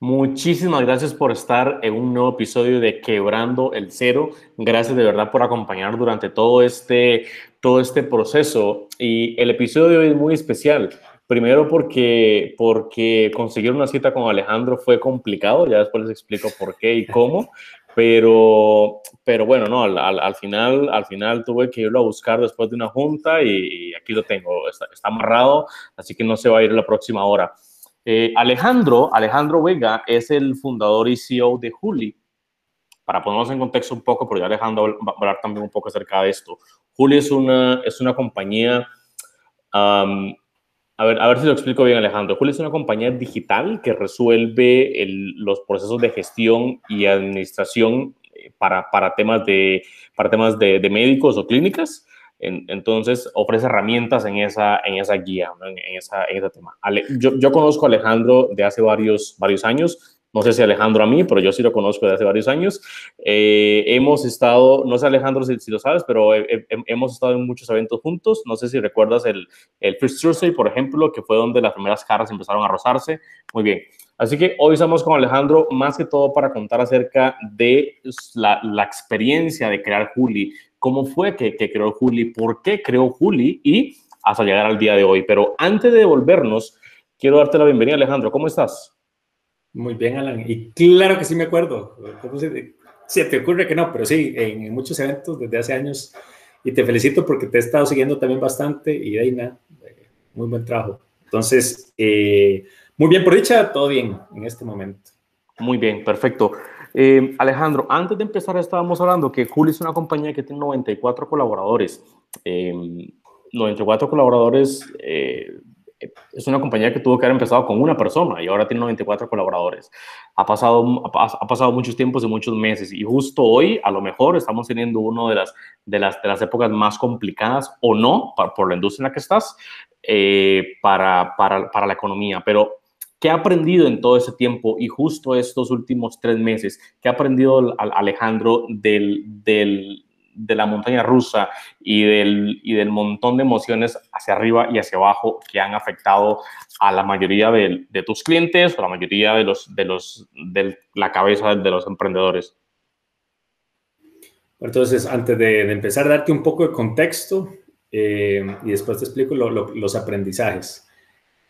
Muchísimas gracias por estar en un nuevo episodio de Quebrando el Cero. Gracias de verdad por acompañar durante todo este, todo este proceso. Y el episodio de hoy es muy especial. Primero porque, porque conseguir una cita con Alejandro fue complicado, ya después les explico por qué y cómo, pero, pero bueno, no, al, al, final, al final tuve que irlo a buscar después de una junta y, y aquí lo tengo, está, está amarrado, así que no se va a ir la próxima hora. Eh, Alejandro, Alejandro Vega es el fundador y CEO de Juli. Para ponernos en contexto un poco, porque Alejandro va a hablar también un poco acerca de esto. Juli es una, es una compañía, um, a, ver, a ver si lo explico bien Alejandro. Juli es una compañía digital que resuelve el, los procesos de gestión y administración eh, para, para temas, de, para temas de, de médicos o clínicas entonces ofrece herramientas en esa, en esa guía, en, esa, en, ese tema. yo, yo, conozco a Alejandro de hace varios, varios años. No sé si Alejandro a mí, pero yo sí lo conozco de hace varios años. Eh, hemos estado, no sé Alejandro si, si lo sabes, pero hemos estado en muchos eventos juntos. No sé si recuerdas el, el First Thursday, por ejemplo, que fue donde las primeras caras empezaron a rozarse. Muy bien. Así que hoy estamos con Alejandro más que todo para contar acerca de la, la experiencia de crear Juli, cómo fue que, creó Juli, por qué creó Juli y hasta llegar al día de hoy. Pero antes de devolvernos, quiero darte la bienvenida, Alejandro. ¿Cómo estás? Muy bien, Alan. Y claro que sí me acuerdo. ¿Cómo se, se te ocurre que no? Pero sí, en muchos eventos desde hace años. Y te felicito porque te he estado siguiendo también bastante. Y Deina, eh, muy buen trabajo. Entonces, eh, muy bien por dicha, todo bien en este momento. Muy bien, perfecto. Eh, Alejandro, antes de empezar estábamos hablando que Juli es una compañía que tiene 94 colaboradores. 94 eh, colaboradores eh, es una compañía que tuvo que haber empezado con una persona y ahora tiene 94 colaboradores. Ha pasado, ha, pasado muchos tiempos y muchos meses y justo hoy a lo mejor estamos teniendo una de las, de las, de las épocas más complicadas o no por la industria en la que estás para, para, para la economía. Pero ¿Qué ha aprendido en todo ese tiempo y justo estos últimos tres meses? ¿Qué ha aprendido Alejandro del, de la montaña rusa y del, montón de emociones hacia arriba y hacia abajo que han afectado a la mayoría de, tus clientes o la mayoría de, los, de, los, de la cabeza de los emprendedores? Entonces, antes de, empezar, darte un poco de contexto eh, y después te explico los aprendizajes.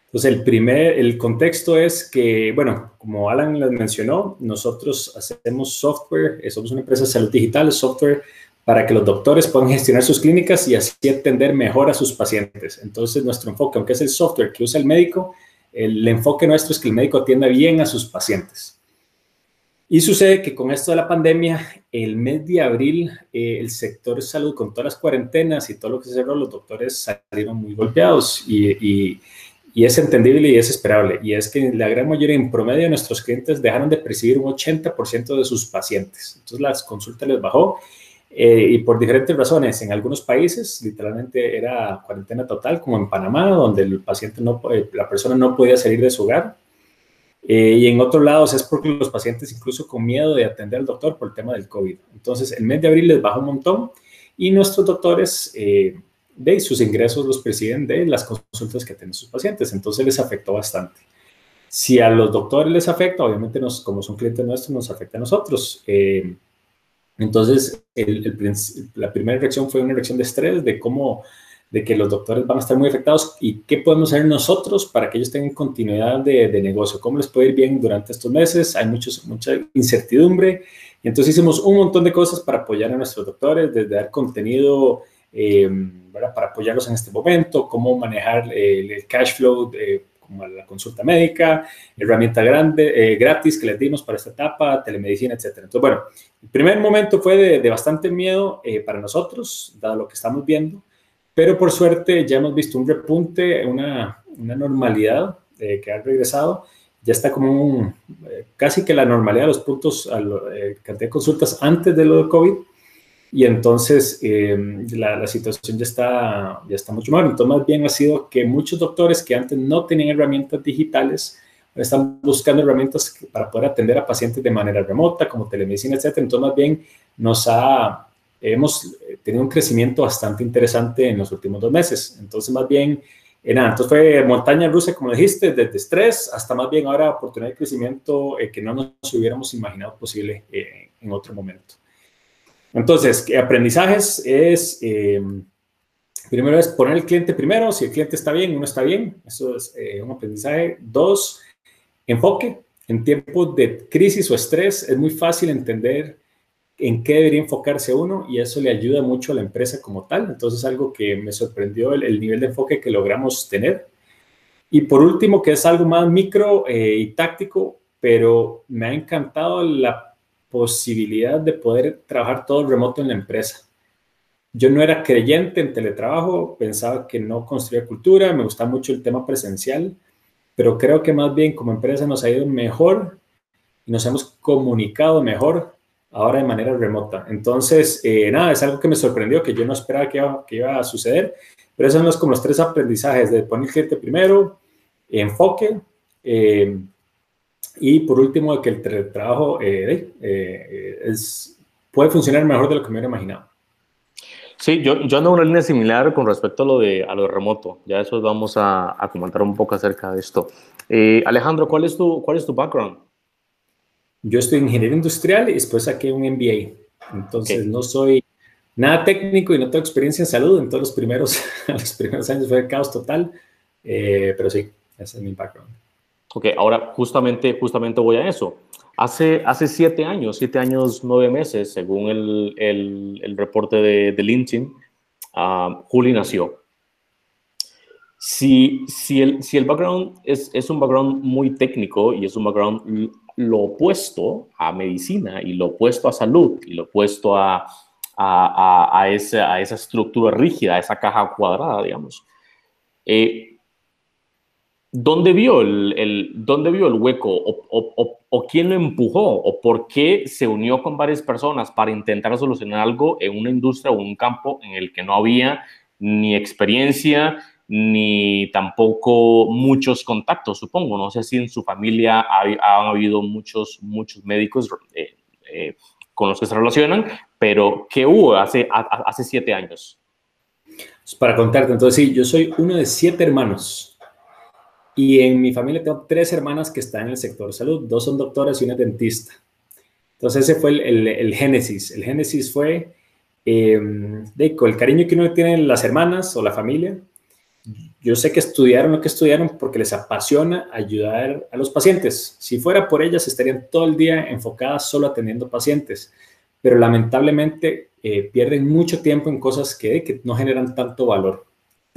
Entonces, el primer, el contexto es que, bueno, como Alan les mencionó, nosotros hacemos software, eh, somos una empresa de salud digital, software para que los doctores puedan gestionar sus clínicas y así atender mejor a sus pacientes. Entonces, nuestro enfoque, aunque es el software que usa el médico, el enfoque nuestro es que el médico atienda bien a sus pacientes. Y sucede que con esto de la pandemia, el mes de abril, eh, el sector de salud, con todas las cuarentenas y todo lo que se cerró, los doctores salieron muy golpeados y y es entendible y es esperable. Y es que la gran mayoría, en promedio, de nuestros clientes dejaron de percibir un 80% de sus pacientes. Entonces, las consultas les bajó eh, y por diferentes razones. En algunos países, literalmente era cuarentena total, como en Panamá, donde el paciente no, eh, la persona no podía salir de su hogar. Eh, y en otros lados es porque los pacientes incluso con miedo de atender al doctor por el tema del COVID. Entonces, el mes de abril les bajó un montón y nuestros doctores de sus ingresos los presiden de las consultas que tienen sus pacientes. Entonces les afectó bastante. Si a los doctores les afecta, obviamente nos, como son clientes nuestros, nos afecta a nosotros. Eh, entonces, la primera reacción fue una reacción de estrés, de cómo, de que los doctores van a estar muy afectados y qué podemos hacer nosotros para que ellos tengan continuidad de, de negocio, cómo les puede ir bien durante estos meses. Hay muchos, mucha incertidumbre. Entonces hicimos un montón de cosas para apoyar a nuestros doctores, desde dar contenido eh, para apoyarlos en este momento, cómo manejar el, cash flow de, como la consulta médica, herramienta grande, eh, gratis que les dimos para esta etapa, telemedicina, etcétera. Entonces, bueno, el primer momento fue de, bastante miedo eh, para nosotros, dado lo que estamos viendo, pero por suerte ya hemos visto un repunte, una, una normalidad que ha regresado, ya está como un, casi que la normalidad de los puntos, la cantidad de consultas antes de lo de COVID, y entonces em, la, la, situación ya está, ya está mucho mejor. Entonces, más bien ha sido que muchos doctores que antes no tenían herramientas digitales están buscando herramientas para poder atender a pacientes de manera remota, como telemedicina, etc. Entonces, más bien nos ha, hemos tenido un crecimiento bastante interesante en los últimos dos meses. Entonces, más bien, eh, nada, entonces fue montaña rusa, como dijiste, desde estrés hasta más bien ahora oportunidad de crecimiento eh, que no nos hubiéramos imaginado posible eh, en otro momento. Entonces, aprendizajes es, eh, primero es poner el cliente primero, si el cliente está bien, uno está bien, eso es eh, un aprendizaje. Dos, enfoque. En tiempos de crisis o estrés es muy fácil entender en qué debería enfocarse uno y eso le ayuda mucho a la empresa como tal. Entonces, algo que me sorprendió el, nivel de enfoque que logramos tener. Y por último, que es algo más micro eh, y táctico, pero me ha encantado la posibilidad de poder trabajar todo remoto en la empresa. Yo no era creyente en teletrabajo, pensaba que no construía cultura, me gusta mucho el tema presencial, pero creo que más bien como empresa nos ha ido mejor y nos hemos comunicado mejor ahora de manera remota. Entonces, eh, nada, es algo que me sorprendió, que yo no esperaba que iba, que iba a suceder, pero esos son como los tres aprendizajes, de poner gente primero, enfoque, eh, y por último, que el trabajo eh, eh, es, puede funcionar mejor de lo que me hubiera imaginado. Sí, yo, yo ando en una línea similar con respecto a lo de a lo remoto. Ya después vamos a, a comentar un poco acerca de esto. Eh, Alejandro, ¿cuál es, tu, ¿cuál es tu background? Yo estoy en ingeniería industrial y después saqué un MBA. Entonces no soy nada técnico y no tengo experiencia en salud. En todos los primeros, los primeros años fue caos total. pero sí, ese es mi background. Ok, ahora justamente, justamente voy a eso. Hace, hace siete años, siete años, nueve meses, según el, el, reporte de, de LinkedIn, uh, Juli nació. Si, si, el, si el background es, es un background muy técnico y es un background lo opuesto a medicina y lo opuesto a salud y lo opuesto a, a, a, a esa estructura rígida, a esa caja cuadrada, digamos. Eh, ¿Dónde vio el, dónde vio el hueco o, quién lo empujó o por qué se unió con varias personas para intentar solucionar algo en una industria o un campo en el que no había ni experiencia ni tampoco muchos contactos, supongo. No sé si en su familia ha, habido muchos, muchos médicos eh, eh, con los que se relacionan, pero ¿qué hubo hace, hace siete años? Pues para contarte, entonces sí, yo soy uno de siete hermanos. Y en mi familia tengo tres hermanas que están en el sector salud, dos son doctoras y una dentista. Entonces ese fue el, el, génesis. El génesis fue eh, de, con el cariño que uno tiene las hermanas o la familia. yo sé que estudiaron lo que estudiaron porque les apasiona ayudar a los pacientes. Si fuera por ellas, estarían todo el día enfocadas solo atendiendo pacientes, pero lamentablemente eh, pierden mucho tiempo en cosas que, que no generan tanto valor.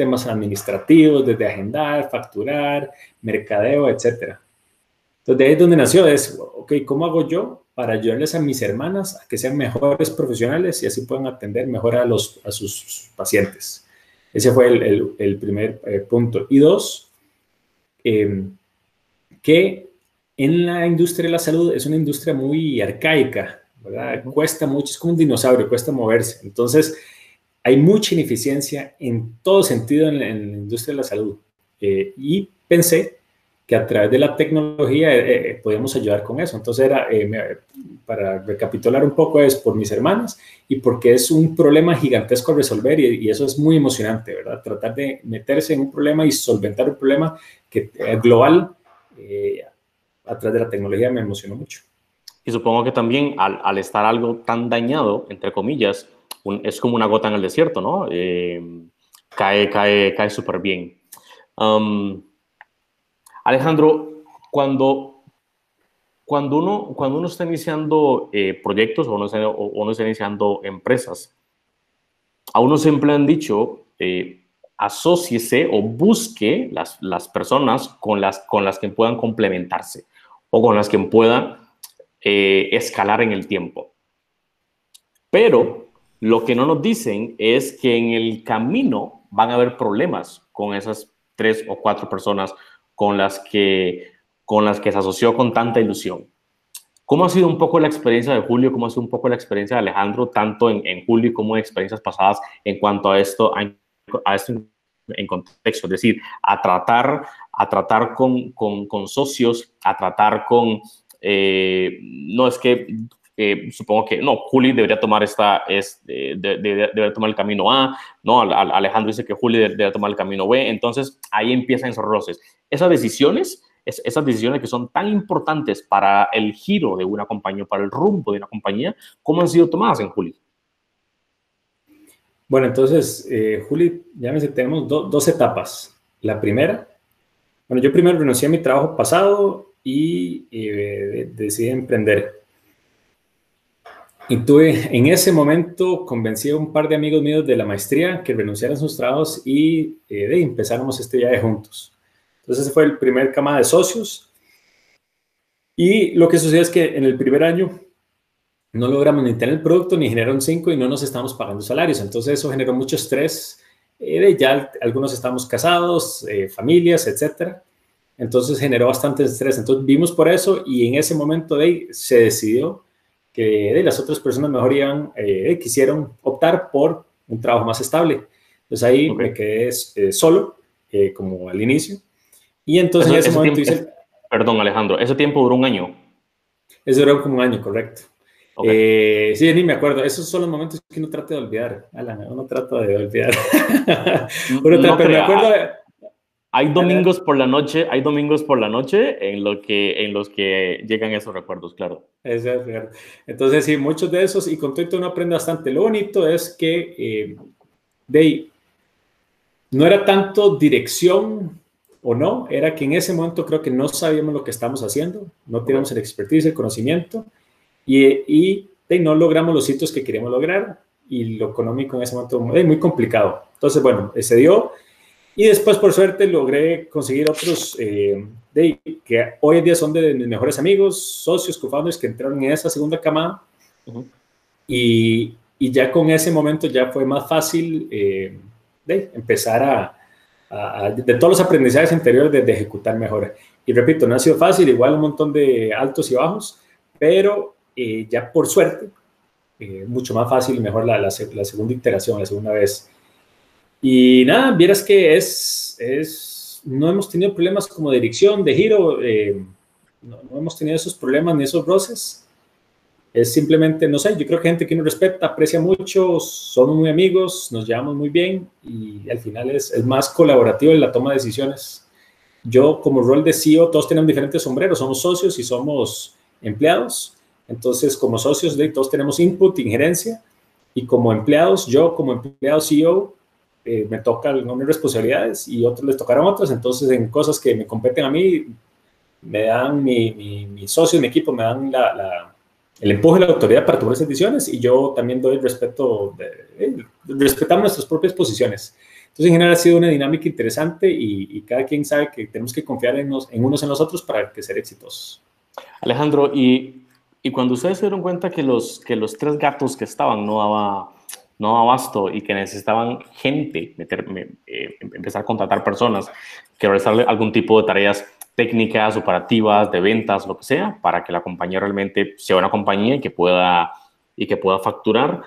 Temas administrativos, desde agendar, facturar, mercadeo, etc. Entonces, de ahí es donde nació, es, ok, ¿cómo hago yo para ayudarles a mis hermanas a que sean mejores profesionales y así puedan atender mejor a, los, a sus pacientes? Ese fue el, primer eh, punto. Y dos, em, que en la industria de la salud es una industria muy arcaica, ¿verdad? Cuesta mucho, es como un dinosaurio, cuesta moverse. Entonces, hay mucha ineficiencia en todo sentido en la, industria de la salud. Eh, y pensé que a través de la tecnología eh, eh, podíamos ayudar con eso. Entonces, era, eh, para recapitular un poco, es por mis hermanas y porque es un problema gigantesco a resolver y, eso es muy emocionante, ¿verdad? Tratar de meterse en un problema y solventar un problema que es global a través de la tecnología me emocionó mucho. Y supongo que también al, al estar algo tan dañado, entre comillas, es como una gota en el desierto, ¿no? cae, cae, cae súper bien. Um, Alejandro, cuando, cuando, uno, cuando uno está iniciando eh, proyectos o uno, está, uno está iniciando empresas, a uno siempre han dicho, eh, asóciese o busque las, las personas con las, con las que puedan complementarse o con las que puedan eh, escalar en el tiempo. Pero lo que no nos dicen es que en el camino van a haber problemas con esas tres o cuatro personas con las que, con las que se asoció con tanta ilusión. ¿Cómo ha sido un poco la experiencia de Julio? ¿Cómo ha sido un poco la experiencia de Alejandro, tanto en, Julio como en experiencias pasadas en cuanto a esto, a, esto en contexto? Es decir, a tratar, a tratar con, con, con socios, a tratar con... Eh, no es que supongo que no, Juli debería tomar esta, es, debería tomar el camino A, no, Alejandro dice que Juli debería tomar el camino B, entonces ahí empiezan esos roces. Esas decisiones, esas decisiones que son tan importantes para el giro de una compañía, para el rumbo de una compañía, ¿cómo han sido tomadas en Juli? Bueno, entonces, eh, Juli, ya tenemos dos etapas. La primera, bueno, yo primero renuncié a mi trabajo pasado y eh, decidí emprender. Y tuve, en ese momento convencí a un par de amigos míos de la maestría que renunciaran sus trabajos y eh, empezáramos este viaje juntos. Entonces ese fue el primer cama de socios. Y lo que sucede es que en el primer año no logramos ni tener el producto ni generar un 5 y no nos estamos pagando salarios. Entonces eso generó mucho estrés. Eh, ya algunos estamos casados, eh, familias, etcétera. Entonces generó bastante estrés. Entonces vimos por eso y en ese momento de ahí se decidió que de las otras personas mejor iban, eh, quisieron optar por un trabajo más estable. Entonces ahí me quedé eh, solo, eh, como al inicio. Y entonces en ese, momento hice... Perdón, Alejandro, ¿ese tiempo duró un año? Eso duró como un año, correcto. sí, ni me acuerdo. Esos son los momentos que uno trata de olvidar. Alan, uno trata de olvidar. pero me acuerdo... Hay domingos por la noche, hay domingos por la noche en, lo que, en los que llegan esos recuerdos, claro. Es Entonces, sí, muchos de esos, y con todo uno aprende bastante. Lo bonito es que eh, de no era tanto dirección o no, era que en ese momento creo que no sabíamos lo que estamos haciendo, no teníamos el expertise, el conocimiento, y, y de, no logramos los sitios que queríamos lograr, y lo económico en ese momento es muy complicado. Entonces, bueno, se dio y después, por suerte, logré conseguir otros eh, de, que hoy en día son de mis mejores amigos, socios, co-founders que entraron en esa segunda camada. y, y, ya con ese momento ya fue más fácil eh, de empezar a, de todos los aprendizajes anteriores, de, ejecutar mejor. Y repito, no ha sido fácil, igual un montón de altos y bajos, pero eh, ya por suerte, mucho más fácil y mejor la, la, la segunda iteración, la segunda vez. Y nada, vieras que es, es, no hemos tenido problemas como de dirección, de giro, eh, no, hemos tenido esos problemas ni esos roces. Es simplemente, no sé, yo creo que gente que nos respeta, aprecia mucho, somos muy amigos, nos llevamos muy bien y al final es, es más colaborativo en la toma de decisiones. Yo como rol de CEO, todos tenemos diferentes sombreros, somos socios y somos empleados. Entonces, como socios, todos tenemos input, injerencia. Y como empleados, yo como empleado CEO, eh, me tocan algunas responsabilidades y otros les tocarán otras, entonces en cosas que me competen a mí, me dan mi, mi, mi socio, mi equipo, me dan la, el empuje y la autoridad para tomar esas decisiones y yo también doy el respeto, de, eh, respetamos nuestras propias posiciones. Entonces, en general ha sido una dinámica interesante y, cada quien sabe que tenemos que confiar en, en unos en los otros para que ser exitosos. Alejandro, y, y, cuando ustedes se dieron cuenta que los, que los tres gatos que estaban no daba, no abasto y que necesitaban gente, eh, empezar a contratar personas que realizarle algún tipo de tareas técnicas, operativas, de ventas, lo que sea, para que la compañía realmente sea una compañía y que pueda, y que pueda facturar.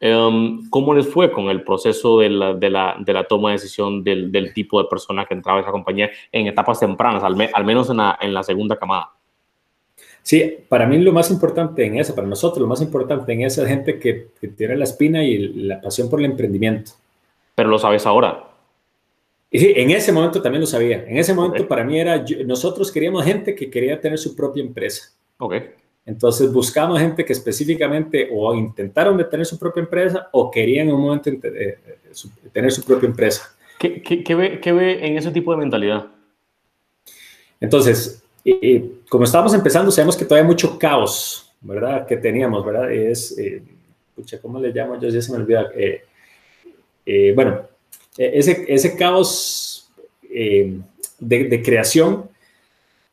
Em, ¿Cómo les fue con el proceso de la, de la, de la toma de decisión del, del, tipo de persona que entraba a esa compañía en etapas tempranas, al, al menos en la, en la, segunda camada? Sí, para mí lo más importante en eso, para nosotros lo más importante en esa gente que, que tiene la espina y la pasión por el emprendimiento. Pero lo sabes ahora. Sí, en ese momento también lo sabía. En ese momento para mí era, nosotros queríamos gente que quería tener su propia empresa. Ok. Entonces buscamos gente que específicamente o intentaron de tener su propia empresa o querían en un momento eh, tener su propia empresa. ¿Qué, qué, ve, ¿Qué, ve, en ese tipo de mentalidad? Entonces, como estábamos empezando, sabemos que todavía hay mucho caos, ¿verdad? Que teníamos, ¿verdad? Es, eh, ¿cómo le llamo? Yo ya se me olvida. Eh, eh, bueno, e, ese, ese caos de, de, creación,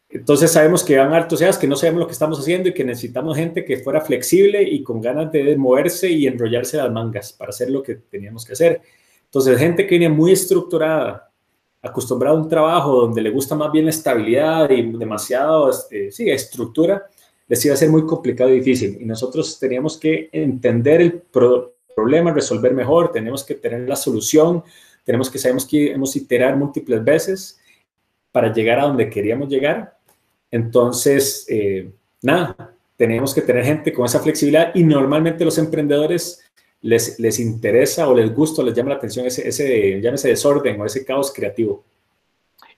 entonces sabemos que van hartos seas que no sabemos lo que estamos haciendo y que necesitamos gente que fuera flexible y con ganas de moverse y enrollarse las mangas para hacer lo que teníamos que hacer. Entonces, gente que viene muy estructurada, acostumbrado a un trabajo donde le gusta más bien la estabilidad y demasiado, este, sí, estructura, les iba a ser muy complicado y difícil. Y nosotros teníamos que entender el problema, resolver mejor, tenemos que tener la solución, tenemos que sabemos que hemos iterar múltiples veces para llegar a donde queríamos llegar. Entonces, eh, nada, tenemos que tener gente con esa flexibilidad y normalmente los emprendedores les, les interesa o les gusta o les llama la atención ese, ese, ese desorden o ese caos creativo.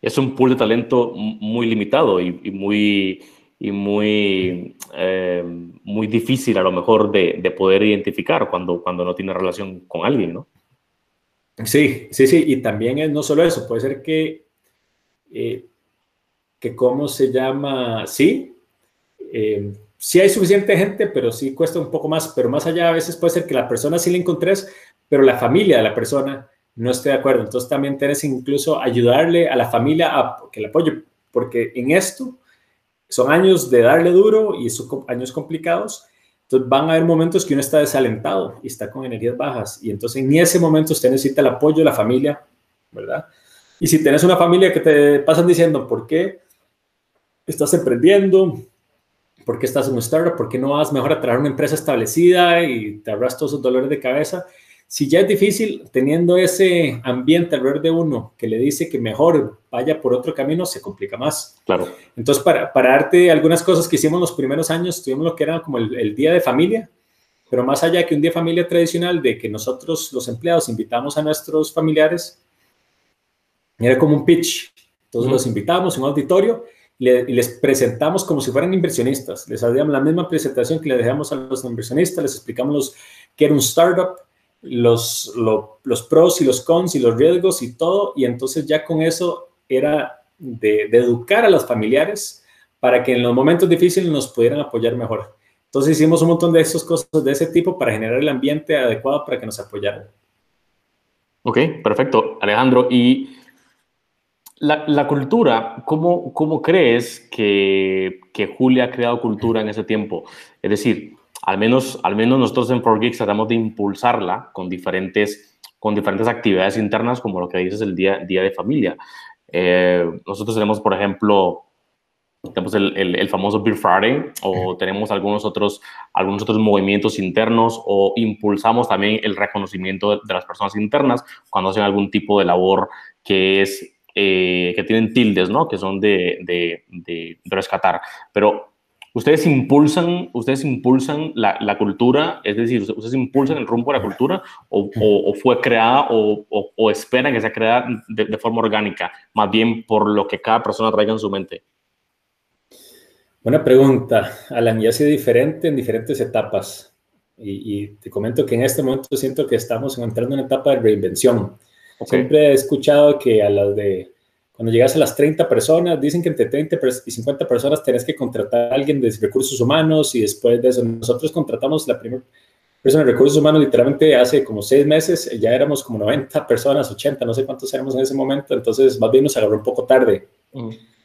Es un pool de talento muy limitado y, muy, y muy, eh, muy difícil a lo mejor de, de, poder identificar cuando, cuando no tiene relación con alguien, ¿no? Sí, sí, sí. Y también es no solo eso, puede ser que, eh, que ¿cómo se llama? Sí, eh, sí hay suficiente gente, pero sí cuesta un poco más. Pero más allá, a veces puede ser que la persona sí la encontres, pero la familia de la persona no esté de acuerdo. Entonces también tienes incluso ayudarle a la familia a que le apoye, porque en esto son años de darle duro y son años complicados. Entonces van a haber momentos que uno está desalentado y está con energías bajas. Y entonces en ese momento usted necesita el apoyo de la familia, ¿verdad? Y si tienes una familia que te pasan diciendo, ¿por qué estás emprendiendo? ¿Por qué estás en un startup? ¿Por qué no vas mejor a traer una empresa establecida y te ahorras todos esos dolores de cabeza? Si ya es difícil teniendo ese ambiente alrededor de uno que le dice que mejor vaya por otro camino, se complica más. Claro. Entonces, para, para darte algunas cosas que hicimos los primeros años, tuvimos lo que era como el, el día de familia, pero más allá que un día de familia tradicional, de que nosotros los empleados invitamos a nuestros familiares, era como un pitch. Entonces los invitamos en un auditorio y les presentamos como si fueran inversionistas. Les hacíamos la misma presentación que le dejamos a los inversionistas, les explicamos los, qué era un startup, los, los pros y los cons y los riesgos y todo. Y entonces ya con eso era de, educar a los familiares para que en los momentos difíciles nos pudieran apoyar mejor. Entonces hicimos un montón de esas cosas de ese tipo para generar el ambiente adecuado para que nos apoyaran. Ok, perfecto. Alejandro, la, cultura, ¿cómo, ¿cómo, crees que, que Julia ha creado cultura en ese tiempo? Es decir, al menos, al menos nosotros en 4Geeks tratamos de impulsarla con diferentes, con diferentes actividades internas, como lo que dices el día, día de familia. Eh, nosotros tenemos, por ejemplo, tenemos el, el, famoso Beer Friday o tenemos algunos otros, algunos otros movimientos internos o impulsamos también el reconocimiento de, de las personas internas cuando hacen algún tipo de labor que es eh, que tienen tildes, ¿no? Que son de, de, de, rescatar. Pero ustedes impulsan, ustedes impulsan la, la, cultura, es decir, ustedes impulsan el rumbo de la cultura o, o, fue creada o, o, esperan que sea creada de, forma orgánica, más bien por lo que cada persona traiga en su mente. Buena pregunta, Alan, y ha sido diferente en diferentes etapas. Y, y, te comento que en este momento siento que estamos entrando en una etapa de reinvención Siempre he escuchado que a las de, cuando llegas a las 30 personas, dicen que entre 30 y 50 personas tenés que contratar a alguien de recursos humanos y después de eso, nosotros contratamos la primera persona de recursos humanos literalmente hace como seis meses, ya éramos como 90 personas, 80, no sé cuántos éramos en ese momento, entonces más bien nos agarró un poco tarde.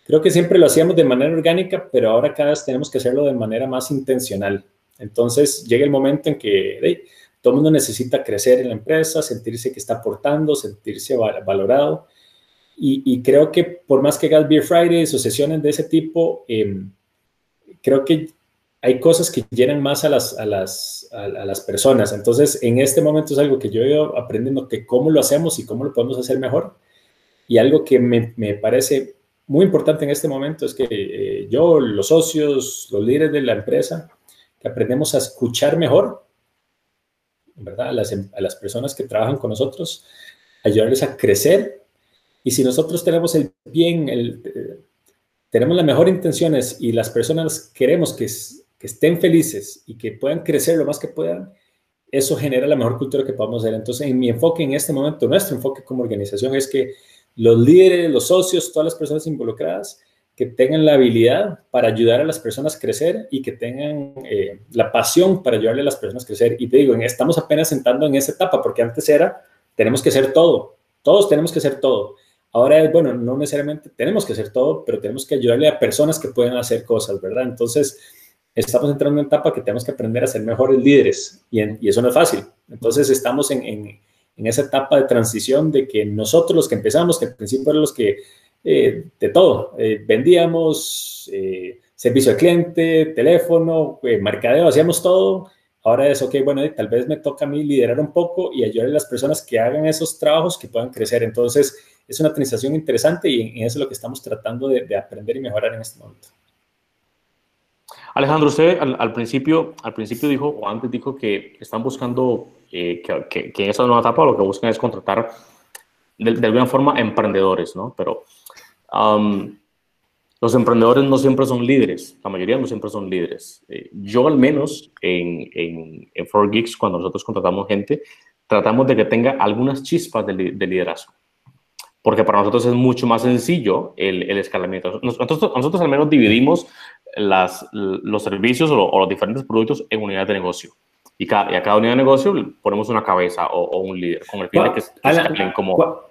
Creo que siempre lo hacíamos de manera orgánica, pero ahora cada vez tenemos que hacerlo de manera más intencional. Entonces llega el momento en que todo mundo necesita crecer en la empresa, sentirse que está aportando, sentirse valorado. Y, creo que por más que hagas Beer Fridays o sesiones de ese tipo, em, creo que hay cosas que llenan más a las, personas. Entonces, en este momento es algo que yo he ido aprendiendo que cómo lo hacemos y cómo lo podemos hacer mejor. Y algo que me, me parece muy importante en este momento es que eh, yo, los socios, los líderes de la empresa, que aprendemos a escuchar mejor, ¿verdad? A las, a las personas que trabajan con nosotros, ayudarles a crecer. Y si nosotros tenemos el bien, eh, tenemos las mejores intenciones y las personas queremos que, que estén felices y que puedan crecer lo más que puedan, eso genera la mejor cultura que podamos hacer. Entonces, en mi enfoque en este momento, nuestro enfoque como organización es que los líderes, los socios, todas las personas involucradas, que tengan la habilidad para ayudar a las personas a crecer y que tengan eh, la pasión para ayudarle a las personas a crecer. Y te digo, estamos apenas sentando en esa etapa, porque antes era, tenemos que hacer todo, todos tenemos que hacer todo. Ahora es, bueno, no necesariamente tenemos que hacer todo, pero tenemos que ayudarle a personas que pueden hacer cosas, ¿verdad? Entonces, estamos entrando en una etapa que tenemos que aprender a ser mejores líderes y, y eso no es fácil. Entonces, estamos en, en, en esa etapa de transición de que nosotros los que empezamos, que al principio eran los que eh, de todo. Eh, vendíamos eh, servicio al cliente, teléfono, mercadeo, hacíamos todo. Ahora es, ok, bueno, tal vez me toca a mí liderar un poco y ayudar a las personas que hagan esos trabajos que puedan crecer. Entonces, es una transición interesante y, eso es lo que estamos tratando de, aprender y mejorar en este momento. Alejandro, usted al, principio, al principio dijo, o antes dijo que están buscando que, que, que, en esa nueva etapa lo que buscan es contratar de, de alguna forma emprendedores, ¿no? Pero los emprendedores no siempre son líderes, la mayoría no siempre son líderes. Eh, yo al menos en, en, en 4Geeks, cuando nosotros contratamos gente, tratamos de que tenga algunas chispas de, liderazgo. Porque para nosotros es mucho más sencillo el, el escalamiento. Nosotros, nosotros al menos dividimos las, los servicios o, los diferentes productos en unidades de negocio. Y, cada, a cada unidad de negocio ponemos una cabeza o, un líder, con el fin de que, que como...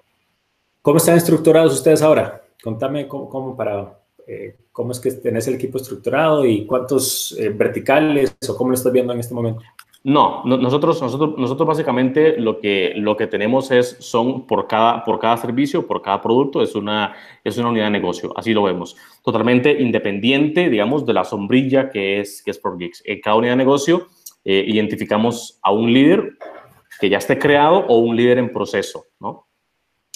¿Cómo están estructurados ustedes ahora? Contame cómo, para, eh, cómo es que tenés el equipo estructurado y cuántos eh, verticales o cómo lo estás viendo en este momento. No, nosotros, nosotros, nosotros básicamente lo que, lo que tenemos es, son por cada, por cada servicio, por cada producto, es una, es una unidad de negocio, así lo vemos. Totalmente independiente, digamos, de la sombrilla que es, que es Geeks. En cada unidad de negocio eh, identificamos a un líder que ya esté creado o un líder en proceso, ¿no?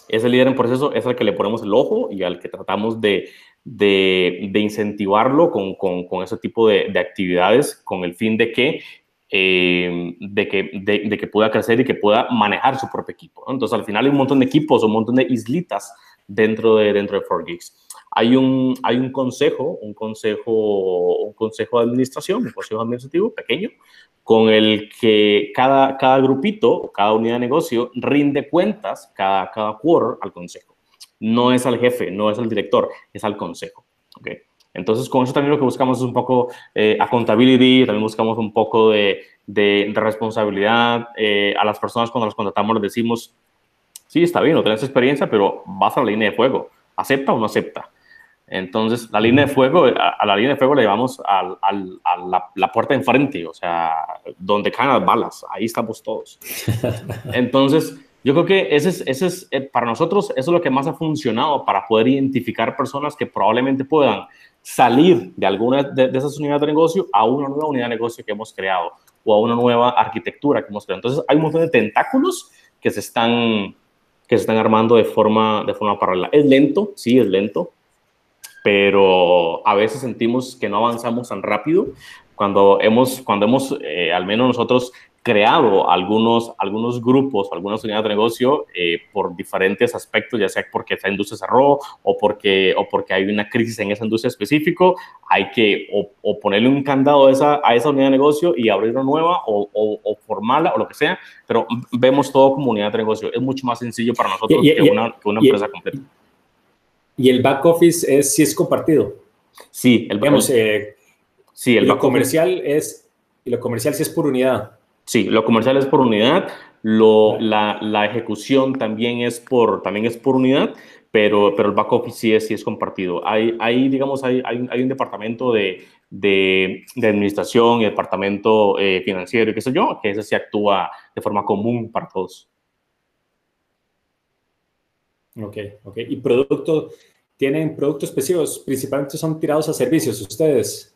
Ese líder en proceso es al que le ponemos el ojo y al que tratamos de, de, incentivarlo con, con, ese tipo de, actividades con el fin de que, eh, de, que, de, que pueda crecer y que pueda manejar su propio equipo. Entonces, al final hay un montón de equipos, un montón de islitas dentro de, dentro de 4Geeks. Hay un, hay un consejo, un consejo, un consejo de administración, un consejo administrativo pequeño, con el que cada, cada grupito cada unidad de negocio rinde cuentas cada, cada quarter al consejo. No es al jefe, no es al director, es al consejo. ¿okay? Entonces, con eso también lo que buscamos es un poco eh, accountability, también buscamos un poco de, de, responsabilidad. Eh, a las personas cuando las contratamos les decimos, sí, está bien, no tienes experiencia, pero vas a la línea de fuego. ¿Acepta o no acepta? Entonces, la línea de fuego, a, la línea de fuego le llevamos a, la, puerta enfrente, o sea, donde caen las balas, ahí estamos todos. Entonces, yo creo que ese es, ese es, eh, para nosotros, eso es lo que más ha funcionado para poder identificar personas que probablemente puedan salir de alguna de, esas unidades de negocio a una nueva unidad de negocio que hemos creado o a una nueva arquitectura que hemos creado. Entonces, hay un montón de tentáculos que se están, que se están armando de forma, de forma paralela. Es lento, sí, es lento, pero a veces sentimos que no avanzamos tan rápido cuando hemos, cuando hemos eh, al menos nosotros, creado algunos, algunos grupos, algunas unidades de negocio eh, por diferentes aspectos, ya sea porque esa industria cerró o porque, o porque hay una crisis en esa industria específico, hay que o, ponerle un candado a esa, a esa unidad de negocio y abrir una nueva o, o, formarla o lo que sea, pero vemos todo como unidad de negocio. Es mucho más sencillo para nosotros que, una, que, una, empresa completa. ¿Y el back office es, si es compartido? Sí, el, Digamos, eh, sí, el lo comercial es, y lo comercial sí es por unidad. Sí, lo comercial es por unidad, lo, la, la, ejecución también es por, también es por unidad, pero, pero el back office sí es, sí es compartido. Hay, hay digamos, hay, hay, hay un departamento de, de, de, administración y departamento eh, financiero y qué sé yo, que ese sí actúa de forma común para todos. Ok, ok. ¿Y producto, tienen productos específicos? Principalmente son tirados a servicios ustedes.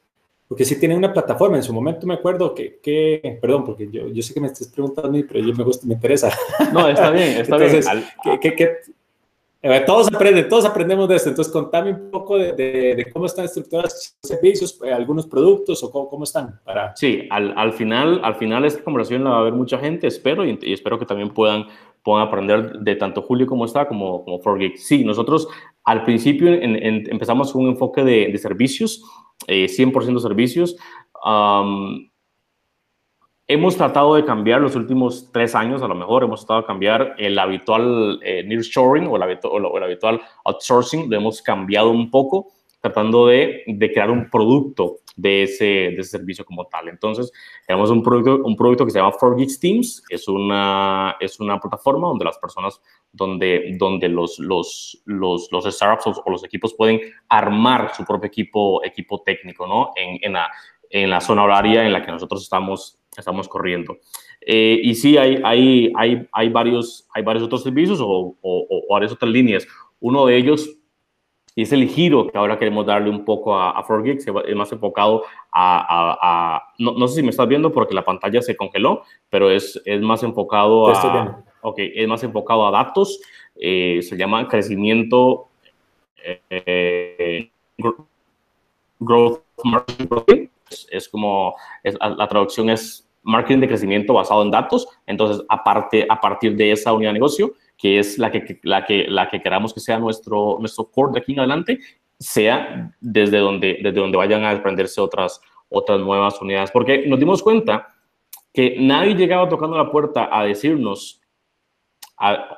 Porque si tienen una plataforma, en su momento me acuerdo que, que perdón, porque yo, yo, sé que me estás preguntando pero yo me, gusta, me interesa. No, está bien, está bien. Eh, todos aprenden, todos aprendemos de esto. Entonces, contame un poco de, de, cómo están estructurados los servicios, eh, algunos productos o cómo, cómo, están. Para... Sí, al, al, final, al final esta conversación la va a ver mucha gente, espero, y, espero que también puedan, puedan aprender de tanto Julio como está, como, como Forgeek. Sí, nosotros al principio empezamos con un enfoque de, de servicios 100% eh, servicios. hemos tratado de cambiar los últimos tres años, a lo mejor hemos tratado de cambiar el habitual eh, nearshoring o el, habitual, o el habitual outsourcing, lo hemos cambiado un poco tratando de, de crear un producto de ese, de ese, servicio como tal. Entonces, tenemos un producto, un producto que se llama 4Geeks Teams, es una, es una plataforma donde las personas, donde, donde los, los, los, los startups o, los equipos pueden armar su propio equipo, equipo técnico, ¿no? En, en, la, en la zona horaria en la que nosotros estamos, estamos corriendo. Eh, y sí, hay, hay, hay, hay, varios, hay varios otros servicios o, o, o varias otras líneas. Uno de ellos y es el giro que ahora queremos darle un poco a, a 4Geeks, es más enfocado a, no, no, sé si me estás viendo porque la pantalla se congeló, pero es, es más enfocado a, okay, es más enfocado a datos, eh, se llama crecimiento, eh, growth marketing, es, como, la traducción es marketing de crecimiento basado en datos, entonces aparte, a partir de esa unidad de negocio, que es la que, la que, la que queramos que sea nuestro, nuestro core de aquí en adelante, sea desde donde, desde donde vayan a desprenderse otras, otras nuevas unidades. Porque nos dimos cuenta que nadie llegaba tocando la puerta a decirnos,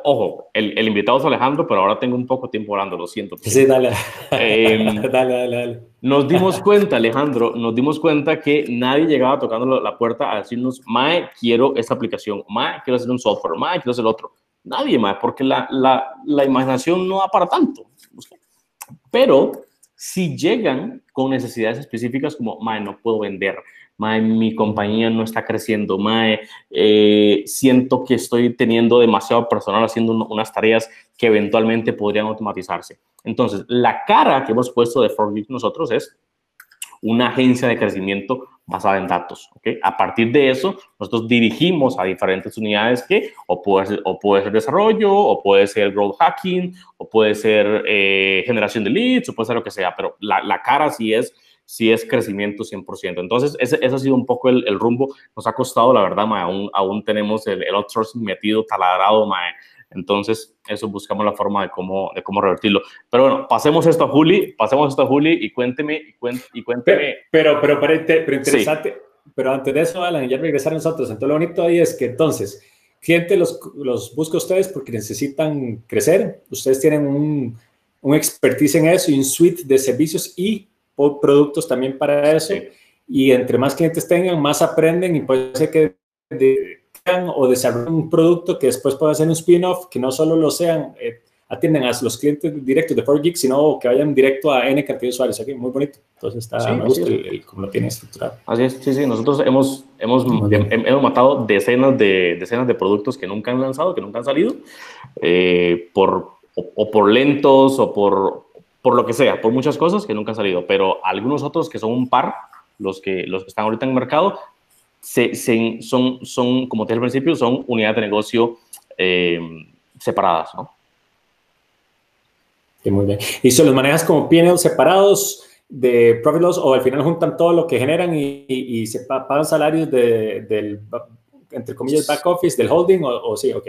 ojo, el, el, invitado es Alejandro, pero ahora tengo un poco tiempo hablando, lo siento. Sí, dale. Em, dale, dale, dale. Nos dimos cuenta, Alejandro, nos dimos cuenta que nadie llegaba tocando la puerta a decirnos, Mae, quiero esta aplicación, Mae, quiero hacer un software, Mae, quiero hacer otro nadie más, porque la, la, la imaginación no da para tanto. Pero si llegan con necesidades específicas como, mae, no puedo vender, mae, mi compañía no está creciendo, mae, eh, siento que estoy teniendo demasiado personal haciendo unas tareas que eventualmente podrían automatizarse. Entonces, la cara que hemos puesto de Forgeek nosotros es una agencia de crecimiento basada en datos. ¿okay? A partir de eso, nosotros dirigimos a diferentes unidades que o puede ser, o puede ser desarrollo, o puede ser growth hacking, o puede ser eh, generación de leads, o puede ser lo que sea, pero la, la cara sí es, sí es crecimiento 100%. Entonces, ese, ese ha sido un poco el, el, rumbo. Nos ha costado, la verdad, aún, aún tenemos el, el outsourcing metido, taladrado, mae, entonces, eso buscamos la forma de cómo, de cómo revertirlo. Pero bueno, pasemos esto a Juli, pasemos esto a Juli y cuénteme, y, y cuénteme. Pero, pero, pero, interesante, pero antes de eso, Alan, ya regresar a nosotros. Entonces, lo bonito ahí es que entonces, gente los, los busca a ustedes porque necesitan crecer. Ustedes tienen un, un expertise en eso y un suite de servicios y productos también para eso. Y entre más clientes tengan, más aprenden y puede ser que de, o desarrollen un producto que después pueda ser un spin-off, que no solo lo sean, eh, atienden a los clientes directos de 4Geek, sino que vayan directo a N cantidad de usuarios. Aquí, muy bonito. Entonces, está, me gusta el, cómo lo tiene estructurado. Así es, sí, sí. Nosotros hemos, hemos, hemos matado decenas de, decenas de productos que nunca han lanzado, que nunca han salido, eh, por, o, por lentos o por, por lo que sea, por muchas cosas que nunca han salido, pero algunos otros que son un par, los que, los que están ahorita en el mercado, se, son, son, como te dije al principio, son unidades de negocio eh, separadas, ¿no? Sí, muy bien. ¿Y se los manejas como P&L separados de profit loss o al final juntan todo lo que generan y, y, se pagan salarios de, del entre comillas, back office del holding o, sí, ok.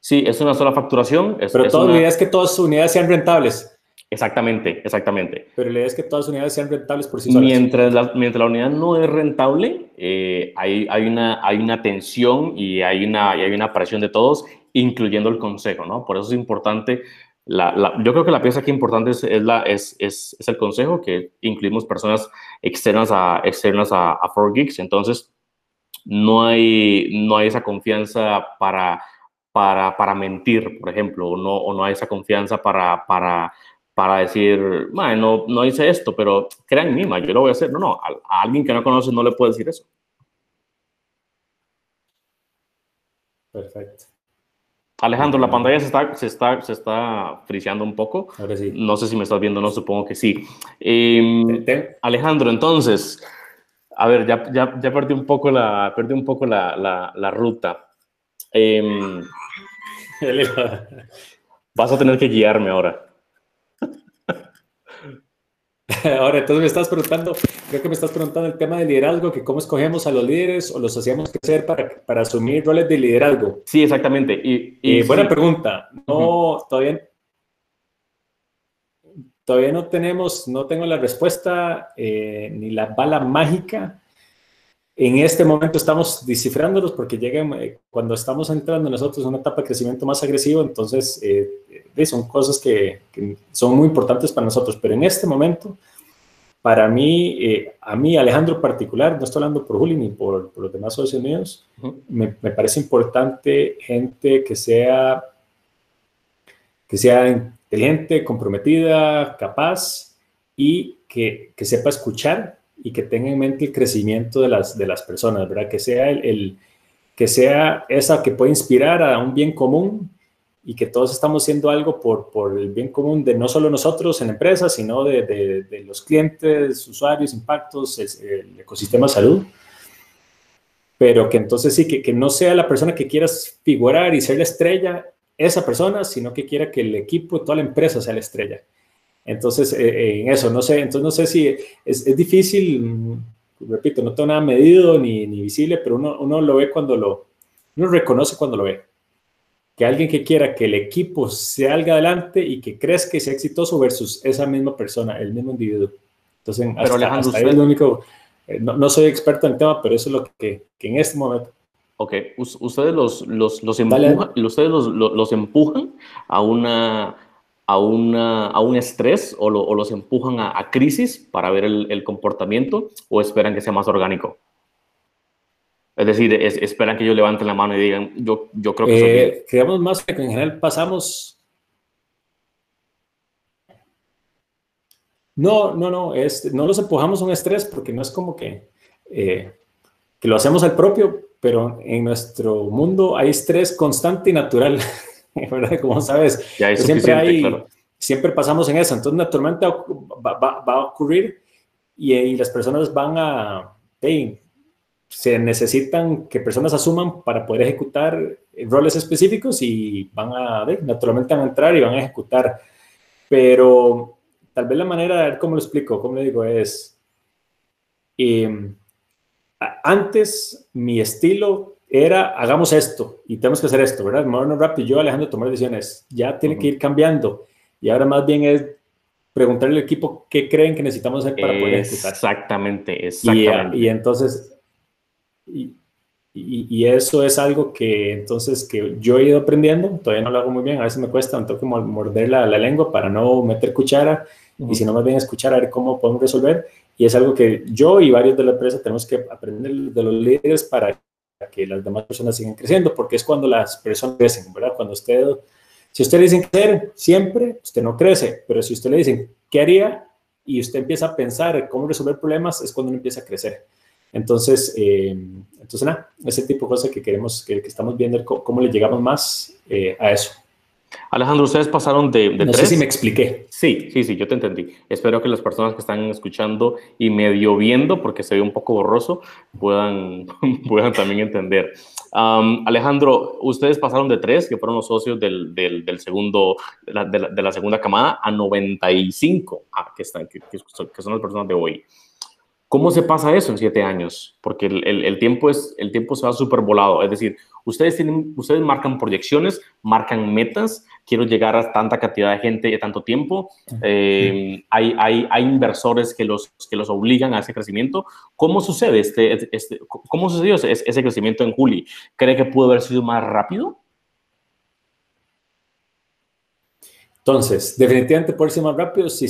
Sí, es una sola facturación. Pero es toda la idea es que todas sus unidades sean rentables. Exactamente, exactamente. Pero la idea es que todas las unidades sean rentables por sí solas. Mientras la, mientras la unidad no es rentable, eh, hay, hay, una, hay una tensión y hay una, y hay una presión de todos, incluyendo el consejo, ¿no? Por eso es importante. La, la, yo creo que la pieza aquí importante es, es, es, es, es, el consejo, que incluimos personas externas a, externas a, a 4Geeks. Entonces, no hay, no hay esa confianza para, para, para mentir, por ejemplo, o no, o no hay esa confianza para, para para decir, no, no hice esto, pero crean en mí, yo lo voy a hacer. No, no, a, alguien que no conoce no le puede decir eso. Perfecto. Alejandro, la pantalla se está, se está, se está friseando un poco. Ahora sí. No sé si me estás viendo, no supongo que sí. Em, Alejandro, entonces, a ver, ya, ya, ya perdí un poco la, perdí un poco la, la, la ruta. Eh, vas a tener que guiarme ahora. Ahora, entonces me estás preguntando, creo que me estás preguntando el tema de liderazgo, que cómo escogemos a los líderes o los hacíamos crecer para, para asumir roles de liderazgo. Sí, exactamente. Y, y eh, buena pregunta. No, todavía, todavía no tenemos, no tengo la respuesta eh, ni la bala mágica. En este momento estamos descifrándolos porque llegan, eh, cuando estamos entrando nosotros en una etapa de crecimiento más agresivo, entonces son cosas que, son muy importantes para nosotros, pero en este momento, para mí, eh, a mí, Alejandro particular, no estoy hablando por Juli ni por, los demás socios míos, me, parece importante gente que sea, que sea inteligente, comprometida, capaz y que, que, sepa escuchar y que tenga en mente el crecimiento de las, de las personas, ¿verdad? Que sea, el, que sea esa que puede inspirar a un bien común y que todos estamos haciendo algo por, por el bien común de no solo nosotros en la empresa, sino de, de, los clientes, usuarios, impactos, el ecosistema de salud. Pero que entonces sí, que, que, no sea la persona que quieras figurar y ser la estrella, esa persona, sino que quiera que el equipo, toda la empresa sea la estrella. Entonces, eh, eh, en eso, no sé, entonces no sé si es, es, difícil, mm, repito, no tengo nada medido ni, ni visible, pero uno, uno lo ve cuando lo, uno reconoce cuando lo ve que alguien que quiera que el equipo salga adelante y que crezca y sea exitoso versus esa misma persona, el mismo individuo. Entonces, pero hasta, ahí es lo único, eh, no, soy experto en el tema, pero eso es lo que, que en este momento. Ok, ustedes los, los, los ustedes los, los, empujan a una a, una, a un estrés o, o los empujan a, a, crisis para ver el, el comportamiento o esperan que sea más orgánico? Es decir, esperan que ellos levanten la mano y digan, yo, yo creo que... Eh, creamos más que en general pasamos... No, no, no, es, no los empujamos a un estrés porque no es como que, eh, que lo hacemos al propio, pero en nuestro mundo hay estrés constante y natural, ¿verdad? Como sabes, ya siempre hay, siempre pasamos en eso, entonces naturalmente va, va, va a ocurrir y, y, las personas van a, se necesitan que personas asuman para poder ejecutar roles específicos y van a, naturalmente van a entrar y van a ejecutar. Pero tal vez la manera de ver cómo lo explico, cómo le digo, es, em, antes mi estilo era, hagamos esto y tenemos que hacer esto, ¿verdad? Moderno rápido, yo, Alejandro, tomar decisiones. Ya tiene que ir cambiando. Y ahora más bien es preguntarle al equipo qué creen que necesitamos hacer para poder ejecutar. Exactamente, exactamente. Y, y entonces y, y, eso es algo que entonces que yo he ido aprendiendo, todavía no lo hago muy bien, a veces me cuesta, me tengo morder la, la, lengua para no meter cuchara y si no más bien escuchar a ver cómo podemos resolver. Y es algo que yo y varios de la empresa tenemos que aprender de los líderes para que las demás personas sigan creciendo, porque es cuando las personas crecen, ¿verdad? Cuando usted, si usted le dicen crecer siempre, usted no crece, pero si usted le dicen qué haría y usted empieza a pensar cómo resolver problemas, es cuando uno empieza a crecer. Entonces, eh, entonces nada, ese tipo de cosas que queremos, que, estamos viendo, cómo, le llegamos más eh, a eso. Alejandro, ustedes pasaron de, de no sé si me expliqué. Sí, sí, sí, yo te entendí. Espero que las personas que están escuchando y medio viendo, porque se ve un poco borroso, puedan, puedan también entender. Alejandro, ustedes pasaron de tres, que fueron los socios del, del, del segundo, de la, de la, segunda camada, a 95, ah, que, están, que, que son las personas de hoy. ¿Cómo se pasa eso en siete años? Porque el, el, tiempo, es, el tiempo se va súper volado. Es decir, ustedes, tienen, ustedes marcan proyecciones, marcan metas. Quiero llegar a tanta cantidad de gente y tanto tiempo. Eh, hay, hay, hay, inversores que los, que los obligan a ese crecimiento. ¿Cómo sucede este, este cómo sucedió ese, ese crecimiento en Juli? ¿Cree que pudo haber sido más rápido? Entonces, definitivamente puede ser más rápido si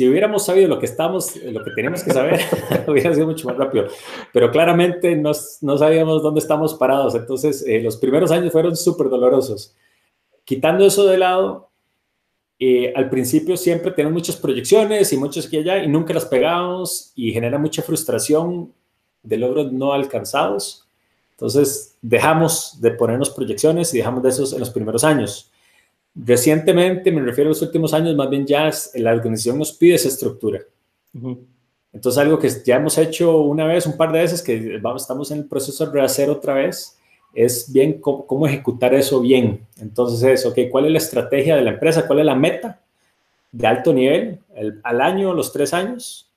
si hubiéramos sabido lo que estamos, lo que teníamos que saber, hubiera sido mucho más rápido. Pero claramente no, no sabíamos dónde estamos parados. Entonces, eh, los primeros años fueron súper dolorosos. Quitando eso de lado, eh, al principio siempre tenemos muchas proyecciones y muchos aquí allá y nunca las pegamos y genera mucha frustración de logros no alcanzados. Entonces, dejamos de ponernos proyecciones y dejamos de esos en los primeros años. Recientemente, me refiero a los últimos años, más bien ya la organización nos pide esa estructura. Entonces, algo que ya hemos hecho una vez, un par de veces, que vamos, estamos en el proceso de rehacer otra vez, es bien cómo, ejecutar eso bien. Entonces, es, ok, ¿cuál es la estrategia de la empresa? ¿Cuál es la meta de alto nivel al año, los tres años?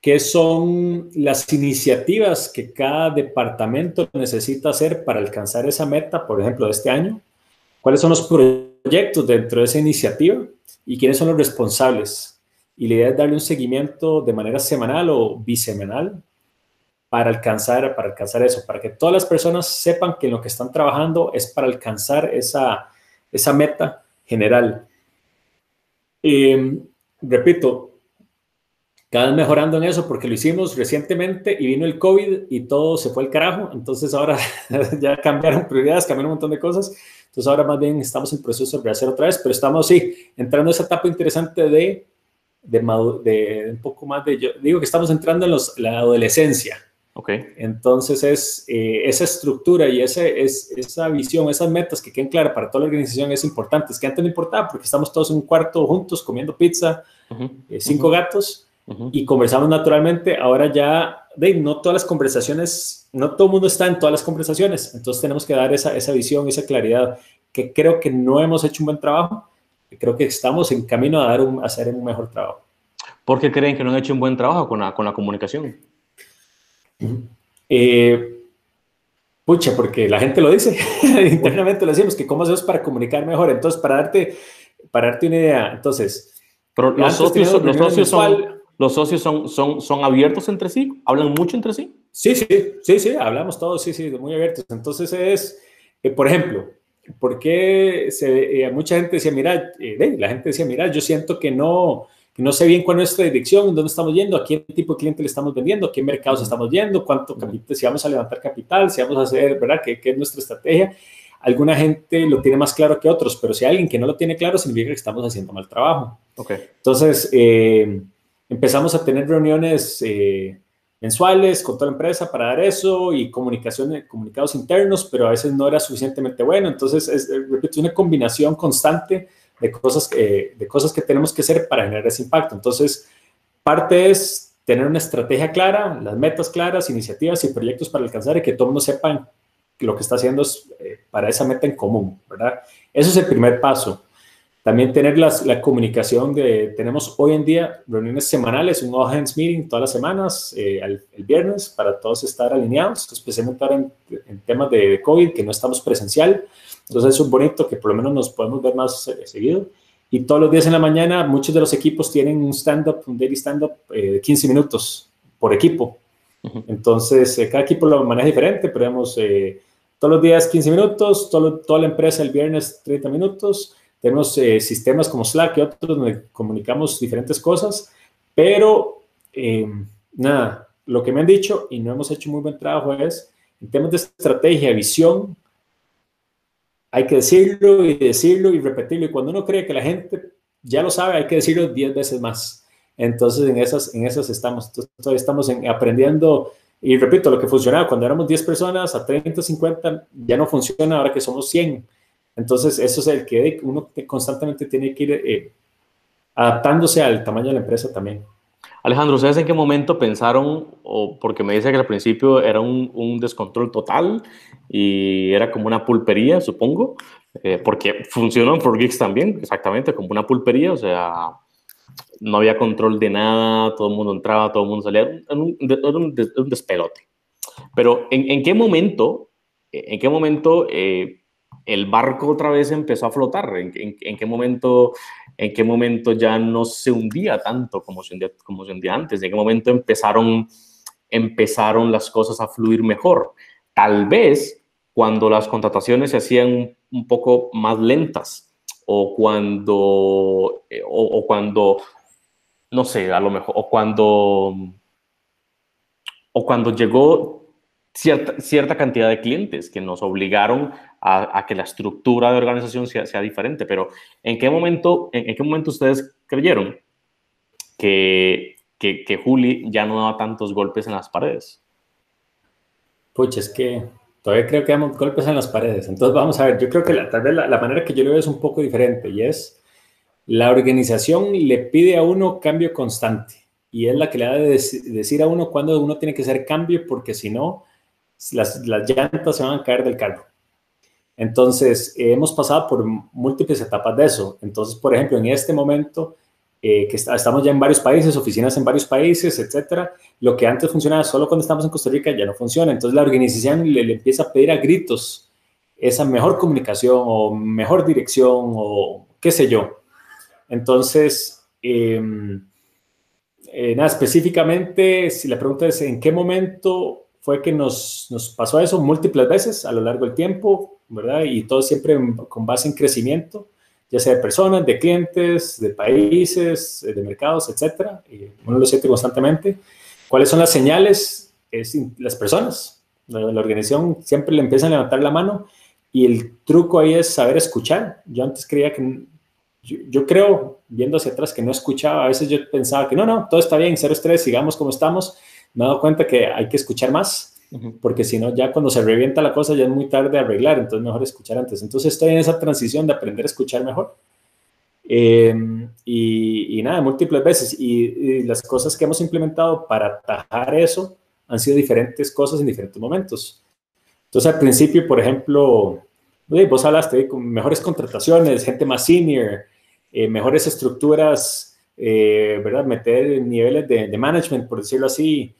¿Qué son las iniciativas que cada departamento necesita hacer para alcanzar esa meta, por ejemplo, de este año? Cuáles son los proyectos dentro de esa iniciativa y quiénes son los responsables. Y la idea es darle un seguimiento de manera semanal o bisemanal para alcanzar, para alcanzar eso, para que todas las personas sepan que en lo que están trabajando es para alcanzar esa, esa meta general. Eh, repito, cada vez mejorando en eso porque lo hicimos recientemente y vino el COVID y todo se fue al carajo. Entonces ahora ya cambiaron prioridades, cambiaron un montón de cosas. Entonces ahora más bien estamos en proceso de hacer otra vez, pero estamos, sí, entrando en esa etapa interesante de, de, de un poco más de, yo digo que estamos entrando en los, la adolescencia. Okay. Entonces es eh, esa estructura y ese, es, esa visión, esas metas que queden claras para toda la organización es importante. Es que antes no importaba porque estamos todos en un cuarto juntos comiendo pizza, eh, cinco gatos y conversamos naturalmente. Ahora ya, de, no todas las conversaciones, no todo el mundo está en todas las conversaciones, entonces tenemos que dar esa, esa visión, esa claridad, que creo que no hemos hecho un buen trabajo, creo que estamos en camino a, dar un, a hacer un mejor trabajo. ¿Por qué creen que no han hecho un buen trabajo con la, con la comunicación? Eh, pucha, porque la gente lo dice, internamente lo decimos, que cómo hacemos para comunicar mejor. Entonces, para darte, para darte una idea, entonces... Pero los socios, los socios son, ¿Los socios son, son, son abiertos entre sí? ¿Hablan mucho entre sí? Sí, sí, sí, sí, hablamos todos, sí, sí, muy abiertos. Entonces es, eh, por ejemplo, ¿por qué se, eh, mucha gente decía, mira, eh, la gente decía, mira, yo siento que no, que no sé bien cuál es nuestra dirección, dónde estamos yendo, a qué tipo de cliente le estamos vendiendo, a qué mercados estamos yendo, cuánto capital, si vamos a levantar capital, si vamos a hacer, ¿verdad? ¿Qué, qué es nuestra estrategia? Alguna gente lo tiene más claro que otros, pero si hay alguien que no lo tiene claro, significa que estamos haciendo mal trabajo. Okay. Entonces, eh, empezamos a tener reuniones eh, mensuales con toda la empresa para dar eso y comunicación, comunicados internos, pero a veces no era suficientemente bueno. Entonces, es, eh, repito, una combinación constante de cosas, que, de cosas que tenemos que hacer para generar ese impacto. Entonces, parte es tener una estrategia clara, las metas claras, iniciativas y proyectos para alcanzar y que todos sepan lo que está haciendo es, eh, para esa meta en común, ¿verdad? Eso es el primer paso. También tener las, la comunicación de, tenemos hoy en día reuniones semanales, un all hands meeting todas las semanas, eh, el, viernes, para todos estar alineados, especialmente ahora en, en, temas de COVID, que no estamos presencial. Entonces es bonito que por lo menos nos podemos ver más eh, seguido. Y todos los días en la mañana, muchos de los equipos tienen un stand-up, un daily stand-up eh, de 15 minutos por equipo. Entonces, cada equipo lo maneja diferente, pero digamos, todos los días 15 minutos, todo, toda la empresa el viernes 30 minutos tenemos eh, sistemas como Slack y otros donde comunicamos diferentes cosas, pero eh, nada, lo que me han dicho y no hemos hecho muy buen trabajo es, en temas de estrategia, visión, hay que decirlo y decirlo y repetirlo. Y cuando uno cree que la gente ya lo sabe, hay que decirlo 10 veces más. Entonces, en esas, en esas estamos. Todavía estamos aprendiendo. Y repito, lo que funcionaba cuando éramos 10 personas, a 30, 50, ya no funciona ahora que somos 100. Entonces, eso es el que uno constantemente tiene que ir eh, adaptándose al tamaño de la empresa también. Alejandro, ¿ustedes en qué momento pensaron, o porque me dice que al principio era un, descontrol total y era como una pulpería, supongo, eh, porque funcionó en For Geeks también, exactamente, como una pulpería, o sea, no había control de nada, todo el mundo entraba, todo el mundo salía, era un, un, despelote. Pero ¿en, ¿en, qué momento, en qué momento eh, el barco otra vez empezó a flotar? ¿En, qué momento, ¿En qué momento ya no se hundía tanto como se hundía, antes? ¿En qué momento empezaron, empezaron las cosas a fluir mejor? Tal vez cuando las contrataciones se hacían un poco más lentas o cuando, eh, o, cuando, no sé, a lo mejor, o cuando, o cuando llegó cierta, cierta cantidad de clientes que nos obligaron a, que la estructura de organización sea, sea, diferente. Pero ¿en qué momento, en, qué momento ustedes creyeron que, que, que Juli ya no daba tantos golpes en las paredes? Pucha, es que todavía creo que damos golpes en las paredes. Entonces, vamos a ver, yo creo que la, tal vez la, manera que yo lo veo es un poco diferente y es la organización le pide a uno cambio constante y es la que le da de decir a uno cuándo uno tiene que hacer cambio porque si no, las, las llantas se van a caer del carro. Entonces, hemos pasado por múltiples etapas de eso. Entonces, por ejemplo, en este momento, eh, que estamos ya en varios países, oficinas en varios países, etcétera. Lo que antes funcionaba solo cuando estamos en Costa Rica ya no funciona. Entonces la organización le, empieza a pedir a gritos esa mejor comunicación o mejor dirección o qué sé yo. Entonces, em, eh, nada, específicamente, si la pregunta es en qué momento fue que nos, nos pasó eso múltiples veces a lo largo del tiempo, ¿verdad? Y todo siempre con base en crecimiento ya sea de personas, de clientes, de países, de mercados, etcétera. Y uno lo siente constantemente. ¿Cuáles son las señales? Es las personas. La, organización siempre le empiezan a levantar la mano y el truco ahí es saber escuchar. Yo antes creía que, yo, creo, viendo hacia atrás, que no escuchaba. A veces yo pensaba que no, no, todo está bien, cero estrés, sigamos como estamos. Me he dado cuenta que hay que escuchar más porque si no, ya cuando se revienta la cosa ya es muy tarde arreglar, entonces mejor escuchar antes. Entonces estoy en esa transición de aprender a escuchar mejor. Em, y, nada, múltiples veces. Y, las cosas que hemos implementado para atajar eso han sido diferentes cosas en diferentes momentos. Entonces al principio, por ejemplo, vos hablaste con mejores contrataciones, gente más senior, eh, mejores estructuras, eh, ¿verdad? Meter niveles de, de management, por decirlo así,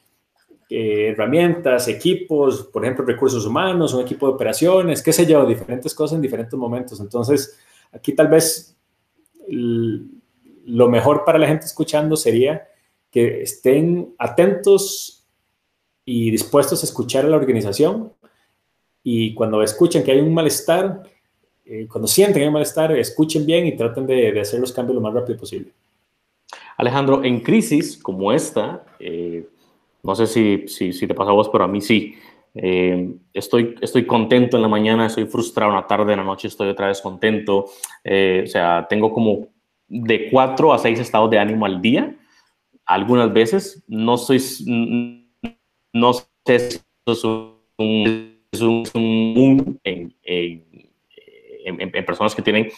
eh, herramientas, equipos, por ejemplo, recursos humanos, un equipo de operaciones, qué sé yo, diferentes cosas en diferentes momentos. Entonces, aquí tal vez lo mejor para la gente escuchando sería que estén atentos y dispuestos a escuchar a la organización y cuando escuchen que hay un malestar, eh, cuando sienten que hay un malestar, escuchen bien y traten de, hacer los cambios lo más rápido posible. Alejandro, en crisis como esta, eh, no sé si, si, si, te pasa a vos, pero a mí sí. Eh, estoy, estoy contento en la mañana, estoy frustrado en la tarde, en la noche estoy otra vez contento. Eh, o sea, tengo como de cuatro a seis estados de ánimo al día. Algunas veces no soy, no sé si es un, es un, en, en, en, personas que tienen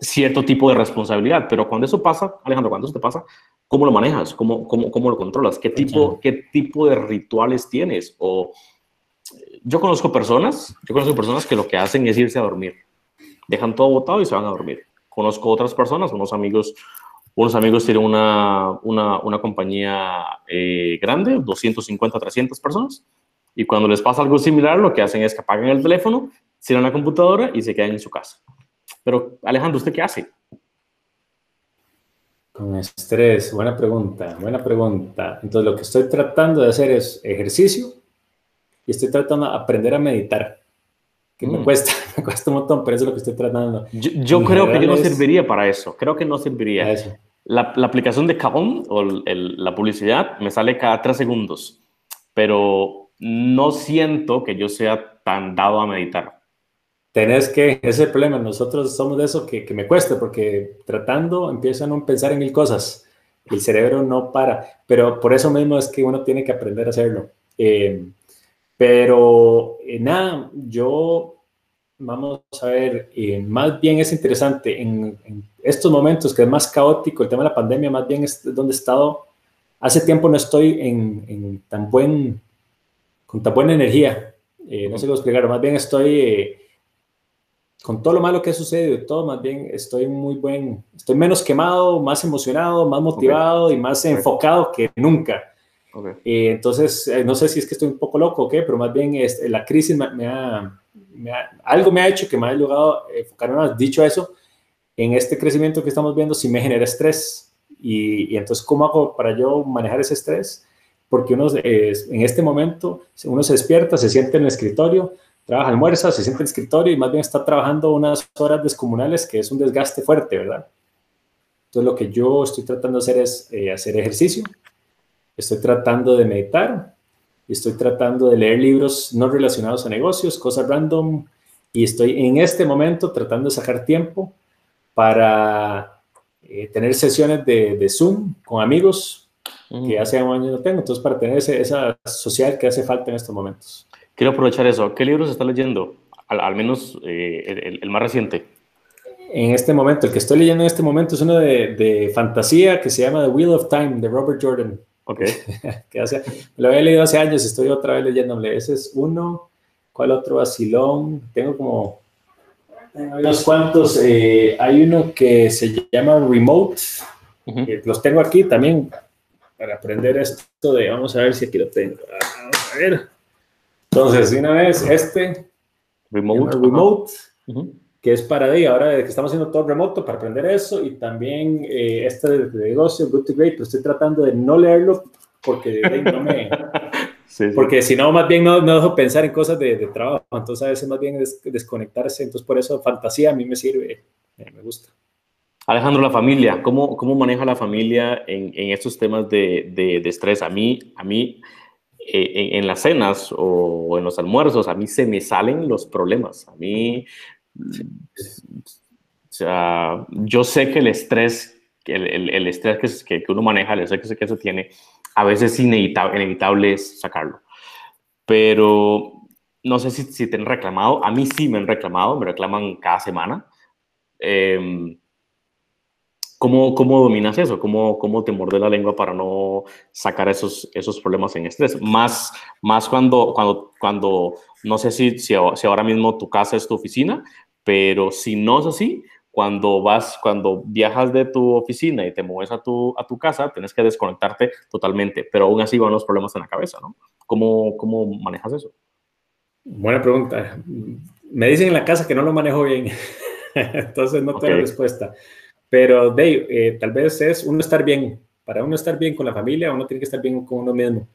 cierto tipo de responsabilidad, pero cuando eso pasa, Alejandro, cuando eso te pasa, ¿Cómo lo manejas? ¿Cómo, cómo, cómo lo controlas? ¿Qué tipo, ¿Qué tipo de rituales tienes? O, yo conozco personas, yo conozco personas que lo que hacen es irse a dormir. Dejan todo botado y se van a dormir. Conozco otras personas, unos amigos, unos amigos tienen una, una, una compañía eh, grande, 250, 300 personas, y cuando les pasa algo similar, lo que hacen es que apagan el teléfono, cierran la computadora y se quedan en su casa. Pero Alejandro, ¿usted qué hace? Con estrés, buena pregunta, buena pregunta. Entonces lo que estoy tratando de hacer es ejercicio y estoy tratando de aprender a meditar, que me mm. cuesta, me cuesta un montón, pero eso es lo que estoy tratando. Yo, creo que yo no serviría para eso, creo que no serviría. Eso. La, la, aplicación de Kahoot o la publicidad me sale cada tres segundos, pero no siento que yo sea tan dado a meditar tenés que, ese problema, nosotros somos de eso que, que me cuesta, porque tratando empiezan a pensar en mil cosas, el cerebro no para, pero por eso mismo es que uno tiene que aprender a hacerlo. Eh, pero eh, nada, yo, vamos a ver, eh, más bien es interesante en, estos momentos que es más caótico el tema de la pandemia, más bien es donde he estado, hace tiempo no estoy en, en tan buen, con tan buena energía, no sé cómo explicar, más bien estoy con todo lo malo que ha sucedido y todo, más bien estoy muy buen, estoy menos quemado, más emocionado, más motivado y más enfocado que nunca. Okay. entonces, eh, no sé si es que estoy un poco loco o qué, pero más bien este, la crisis me, ha, algo me ha hecho que me ha a enfocarme más. Dicho eso, en este crecimiento que estamos viendo, sí me genera estrés. Y, y entonces, ¿cómo hago para yo manejar ese estrés? Porque uno, en este momento, uno se despierta, se siente en el escritorio, trabaja, almuerza, se siente en el escritorio y más bien está trabajando unas horas descomunales, que es un desgaste fuerte, ¿verdad? Entonces, lo que yo estoy tratando de hacer es eh, hacer ejercicio, estoy tratando de meditar, estoy tratando de leer libros no relacionados a negocios, cosas random, y estoy en este momento tratando de sacar tiempo para eh, tener sesiones de, de, Zoom con amigos que hace años no tengo, entonces para tener esa social que hace falta en estos momentos. Quiero aprovechar eso. ¿Qué libros está leyendo? Al, menos eh, el, más reciente. En este momento, el que estoy leyendo en este momento es uno de, de fantasía que se llama The Wheel of Time de Robert Jordan. Ok. que hace, lo había leído hace años, estoy otra vez leyéndole. Ese es uno. ¿Cuál otro? Vacilón. Tengo como unos cuantos. Eh, hay uno que se llama Remote. los tengo aquí también para aprender esto de. Vamos a ver si aquí lo tengo. Vamos a ver. Entonces, una vez este. Remote. remote que es para ahí, ahora que estamos haciendo todo remoto para aprender eso y también eh, este de, negocio, Good to Great, pero estoy tratando de no leerlo porque no me... Porque si no, más bien no, no dejo pensar en cosas de, trabajo, entonces a veces más bien es desconectarse, entonces por eso fantasía a mí me sirve, me gusta. Alejandro, la familia, ¿cómo, cómo maneja la familia en, en estos temas de, de, de, estrés? A mí, a mí eh, en, en, las cenas o en los almuerzos, a mí se me salen los problemas. A mí o sea, yo sé que el estrés, el, el, estrés que, que, uno maneja, el estrés que se tiene, a veces es inevitable, inevitable sacarlo. Pero no sé si, si te han reclamado, a mí sí me han reclamado, me reclaman cada semana. Eh, ¿Cómo, ¿Cómo, dominas eso? ¿Cómo, ¿Cómo te muerde la lengua para no sacar esos, esos problemas en estrés? Más, más cuando, cuando, cuando no sé si, si, si ahora mismo tu casa es tu oficina, pero si no es así, cuando vas, cuando viajas de tu oficina y te mueves a tu, a tu casa, tienes que desconectarte totalmente, pero aún así van los problemas en la cabeza, ¿no? ¿Cómo, cómo manejas eso? Buena pregunta. Me dicen en la casa que no lo manejo bien, entonces no tengo respuesta. Pero Dave, eh, tal vez es uno estar bien. Para uno estar bien con la familia, uno tiene que estar bien con uno mismo.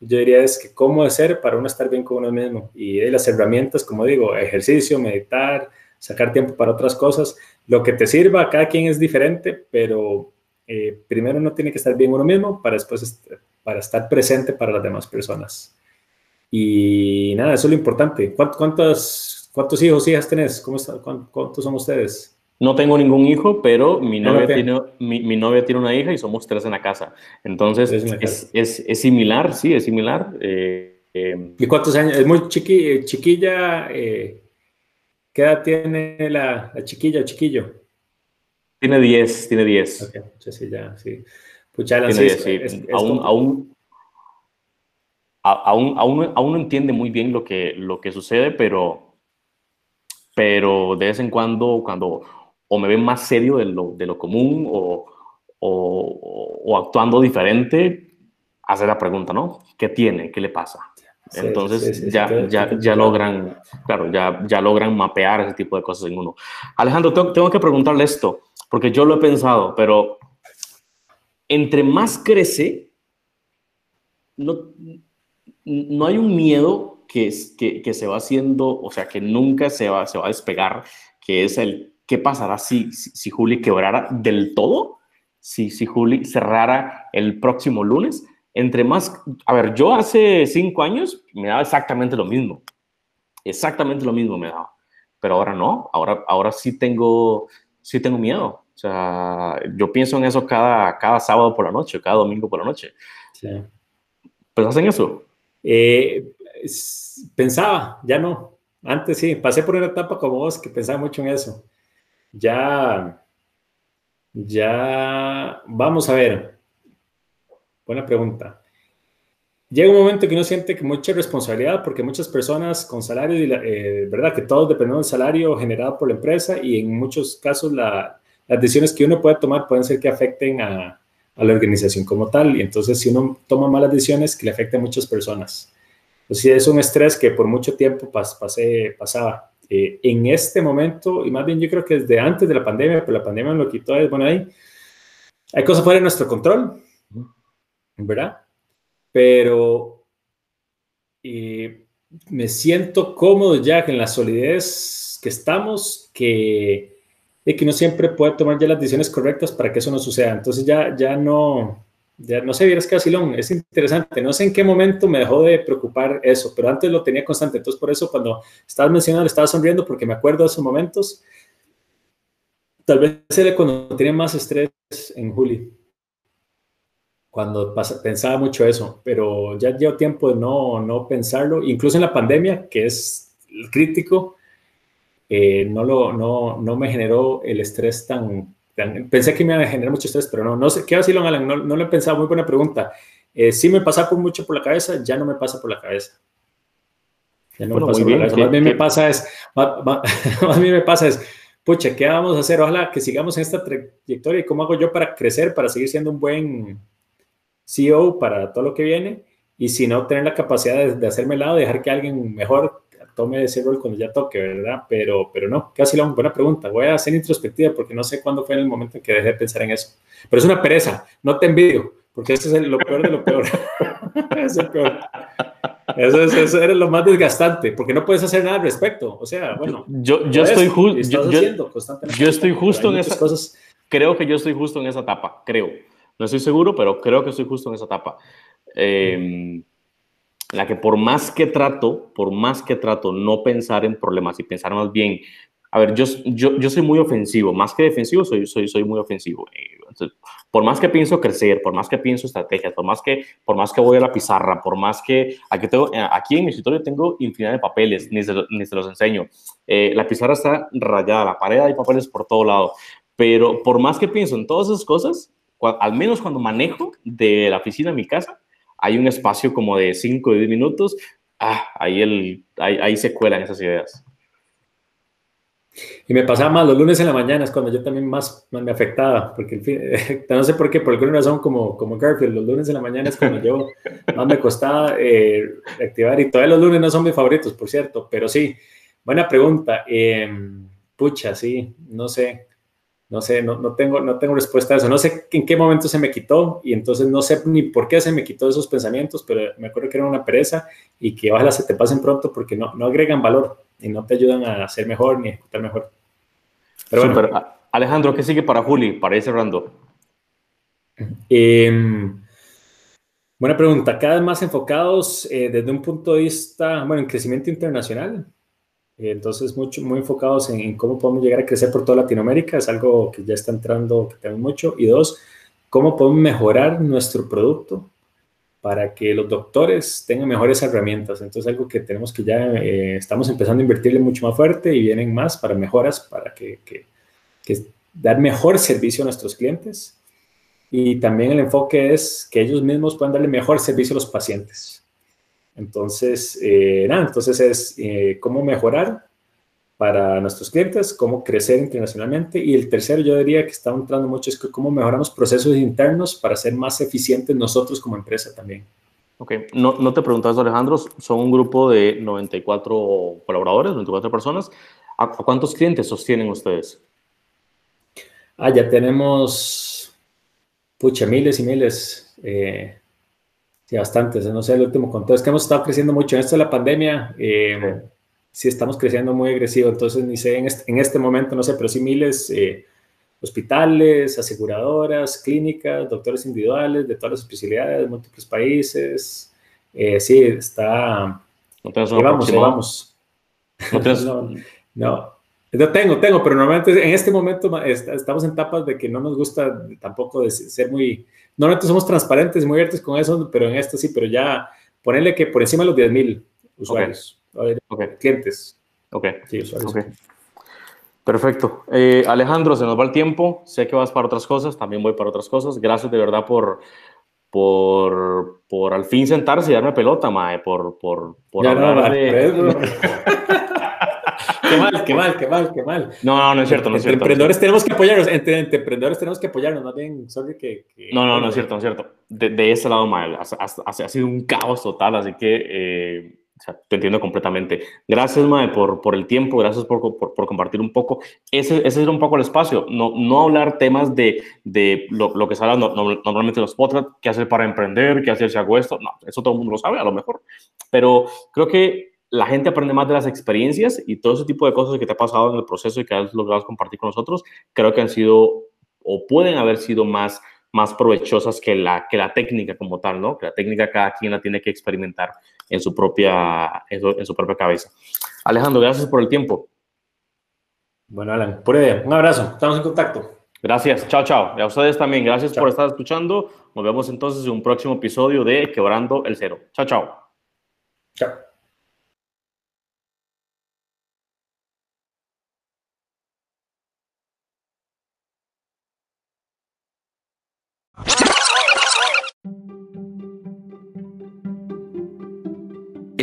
Yo diría es que cómo hacer para uno estar bien con uno mismo. Y las herramientas, como digo, ejercicio, meditar, sacar tiempo para otras cosas. Lo que te sirva, cada quien es diferente, pero eh, primero uno tiene que estar bien uno mismo para después para estar presente para las demás personas. Y nada, eso es lo importante. ¿Cuántos, cuántos hijos, hijas tenés? ¿Cómo está, ¿Cuántos son ustedes? No tengo ningún hijo, pero mi novia, tiene, mi, novia tiene una hija y somos tres en la casa. Entonces, es, es, es, similar, sí, es similar. Eh, eh, ¿Y cuántos años? Es muy chiqui, chiquilla. ¿Qué edad tiene la, chiquilla o chiquillo? Tiene 10, tiene 10. Ok, sí, ya, sí. Puchala, tiene 10, sí. aún, aún, aún, aún, aún, no entiende muy bien lo que, lo que sucede, pero, pero de vez en cuando, cuando o me ven más serio de lo, de lo común o, o, o, actuando diferente, hace la pregunta, ¿no? ¿Qué tiene? ¿Qué le pasa? Entonces ya, ya, ya logran, claro, ya, ya logran mapear ese tipo de cosas en uno. Alejandro, tengo, tengo que preguntarle esto, porque yo lo he pensado, pero entre más crece, no, no hay un miedo que, que, que, se va haciendo, o sea, que nunca se va, se va a despegar, que es el qué pasará si, si, si Juli quebrara del todo, si, si Juli cerrara el próximo lunes entre más, a ver, yo hace cinco años me daba exactamente lo mismo, exactamente lo mismo me daba, pero ahora no, ahora, ahora sí tengo, sí tengo miedo. O sea, yo pienso en eso cada, cada sábado por la noche, cada domingo por la noche. Sí. ¿Pensás en eso? Eh, pensaba, ya no. Antes sí, pasé por una etapa como vos que pensaba mucho en eso. Ya, ya, vamos a ver. Buena pregunta. llega un momento que uno siente que mucha responsabilidad porque muchas personas con salario, eh, ¿verdad? Que todos dependen del salario generado por la empresa y en muchos casos las decisiones que uno puede tomar pueden ser que afecten a, la organización como tal. Y entonces si uno toma malas decisiones que le afecten a muchas personas. Entonces es un estrés que por mucho tiempo pas, pasé, pasaba. Eh, en este momento, y más bien yo creo que desde antes de la pandemia, pero la pandemia lo quitó, es bueno, ahí hay cosas fuera de nuestro control, ¿verdad? pero me siento cómodo ya en la solidez que estamos, que, de que no siempre puede tomar ya las decisiones correctas para que eso no suceda. Entonces ya, ya no, ya no sé, vieras que vacilón, es interesante. No sé en qué momento me dejó de preocupar eso, pero antes lo tenía constante. Entonces por eso cuando estabas mencionando, estaba sonriendo porque me acuerdo de esos momentos. Tal vez era cuando tenía más estrés en Juli cuando pensaba mucho eso, pero ya llevo tiempo de no, no pensarlo, incluso en la pandemia, que es crítico, eh, no, lo, no, no me generó el estrés tan, Pensé que me iba a generar mucho estrés, pero no, no sé, ¿qué así, Alan? No, no lo he pensado, muy buena pregunta. Eh, sí me pasa por mucho por la cabeza, ya no me pasa por la cabeza. Ya no me pasa por la cabeza. Más bien me pasa es, más bien me pasa es, pucha, ¿qué vamos a hacer? Ojalá que sigamos en esta trayectoria y cómo hago yo para crecer, para seguir siendo un buen CEO para todo lo que viene y si no, tener la capacidad de, de hacerme lado, dejar que alguien mejor tome ese rol cuando ya toque, ¿verdad? Pero, pero no, casi la buena pregunta. Voy a hacer introspectiva porque no sé cuándo fue el momento en que dejé de pensar en eso. Pero es una pereza, no te envidio, porque eso es lo peor de lo peor. es el peor. Eso, es, eso era lo más desgastante, porque no puedes hacer nada al respecto. O sea, bueno. Yo, yo estoy, justo yo, yo, estoy justo en esa. Cosas. Creo que yo estoy justo en esa etapa, creo. No estoy seguro, pero creo que estoy justo en esa etapa. Eh, la que por más que trato, por más que trato no pensar en problemas y pensar más bien, a ver, yo, yo, yo soy muy ofensivo, más que defensivo, soy, soy, soy muy ofensivo. Entonces, por más que pienso crecer, por más que pienso estrategias, por más que, por más que voy a la pizarra, por más que aquí, tengo, aquí en mi escritorio tengo infinidad de papeles, ni se, ni se los enseño. Eh, la pizarra está rayada, la pared hay papeles por todo lado, pero por más que pienso en todas esas cosas, al menos cuando manejo de la oficina a mi casa, hay un espacio como de 5 o 10 minutos, ah, ahí, el, ahí, se cuelan esas ideas. Y me pasaba más los lunes en la mañana, es cuando yo también más, me afectaba, porque el no sé por qué, por alguna razón como, como Garfield, los lunes en la mañana es cuando yo más me costaba eh, activar, y todavía los lunes no son mis favoritos, por cierto, pero sí, buena pregunta. Em, pucha, sí, no sé, no sé, no, no, tengo, no tengo respuesta a eso. No sé en qué momento se me quitó y entonces no sé ni por qué se me quitó esos pensamientos, pero me acuerdo que era una pereza y que ojalá se te pasen pronto porque no, no agregan valor y no te ayudan a ser mejor ni a ejecutar mejor. Pero bueno. Alejandro, ¿qué sigue para Juli, para ir cerrando? Em, buena pregunta. Cada vez más enfocados eh, desde un punto de vista, bueno, en crecimiento internacional. Entonces, mucho, muy enfocados en, cómo podemos llegar a crecer por toda Latinoamérica, es algo que ya está entrando, que tenemos mucho. Y dos, cómo podemos mejorar nuestro producto para que los doctores tengan mejores herramientas. Entonces, algo que tenemos que ya eh, estamos empezando a invertirle mucho más fuerte y vienen más para mejoras, para que, dar mejor servicio a nuestros clientes. Y también el enfoque es que ellos mismos puedan darle mejor servicio a los pacientes. Entonces, eh, nada, entonces es eh, cómo mejorar para nuestros clientes, cómo crecer internacionalmente. Y el tercero, yo diría que está entrando mucho, es cómo mejoramos procesos internos para ser más eficientes nosotros como empresa también. Ok, no, no te preguntas, Alejandro, son un grupo de 94 colaboradores, 94 personas. ¿A, cuántos clientes sostienen ustedes? Ah, ya tenemos, pucha, miles y miles. Eh, Sí, bastantes. No sé, el último conteo. Es que hemos estado creciendo mucho. En esto de la pandemia, eh, sí. estamos creciendo muy agresivo. Entonces, ni sé, en este, en este momento, no sé, pero sí miles, eh, hospitales, aseguradoras, clínicas, doctores individuales de todas las especialidades, múltiples países. Eh, sí, está... No vamos, vamos. No, no, no, tengo, tengo, pero normalmente en este momento estamos en etapas de que no nos gusta tampoco de ser muy Normalmente somos transparentes, muy abiertos con eso, pero en esto sí, pero ya ponerle que por encima de los 10 mil usuarios, clientes. Ok. Sí, usuarios. Okay. Perfecto. Eh, Alejandro, se nos va el tiempo. Sé que vas para otras cosas, también voy para otras cosas. Gracias de verdad por, por, por al fin sentarse y darme pelota, mae, por, por, por hablar de... qué mal, qué mal, qué mal, qué mal. No, no, no es cierto, no es cierto. emprendedores tenemos que apoyarnos, entre, emprendedores tenemos que apoyarnos, más bien, sorry que... no, no, no es cierto, no es cierto. De, de ese lado, mal, ha, ha, ha, sido un caos total, así que eh, o sea, te entiendo completamente. Gracias, Mae, por, por el tiempo, gracias por, por, por, compartir un poco. Ese, ese era un poco el espacio, no, no hablar temas de, de lo, lo, que se habla no, normalmente en los podcasts, qué hacer para emprender, qué hacer si hago esto. No, eso todo el mundo lo sabe, a lo mejor. Pero creo que la gente aprende más de las experiencias y todo ese tipo de cosas que te ha pasado en el proceso y que has logrado compartir con nosotros, creo que han sido o pueden haber sido más, más provechosas que la, que la técnica como tal, ¿no? Que la técnica cada quien la tiene que experimentar en su propia, en su, propia cabeza. Alejandro, gracias por el tiempo. Bueno, Alan, por idea. Un abrazo. Estamos en contacto. Gracias. Chao, chao. Y a ustedes también. Gracias por estar escuchando. Nos vemos entonces en un próximo episodio de Quebrando el Cero. Chao, chao. Chao.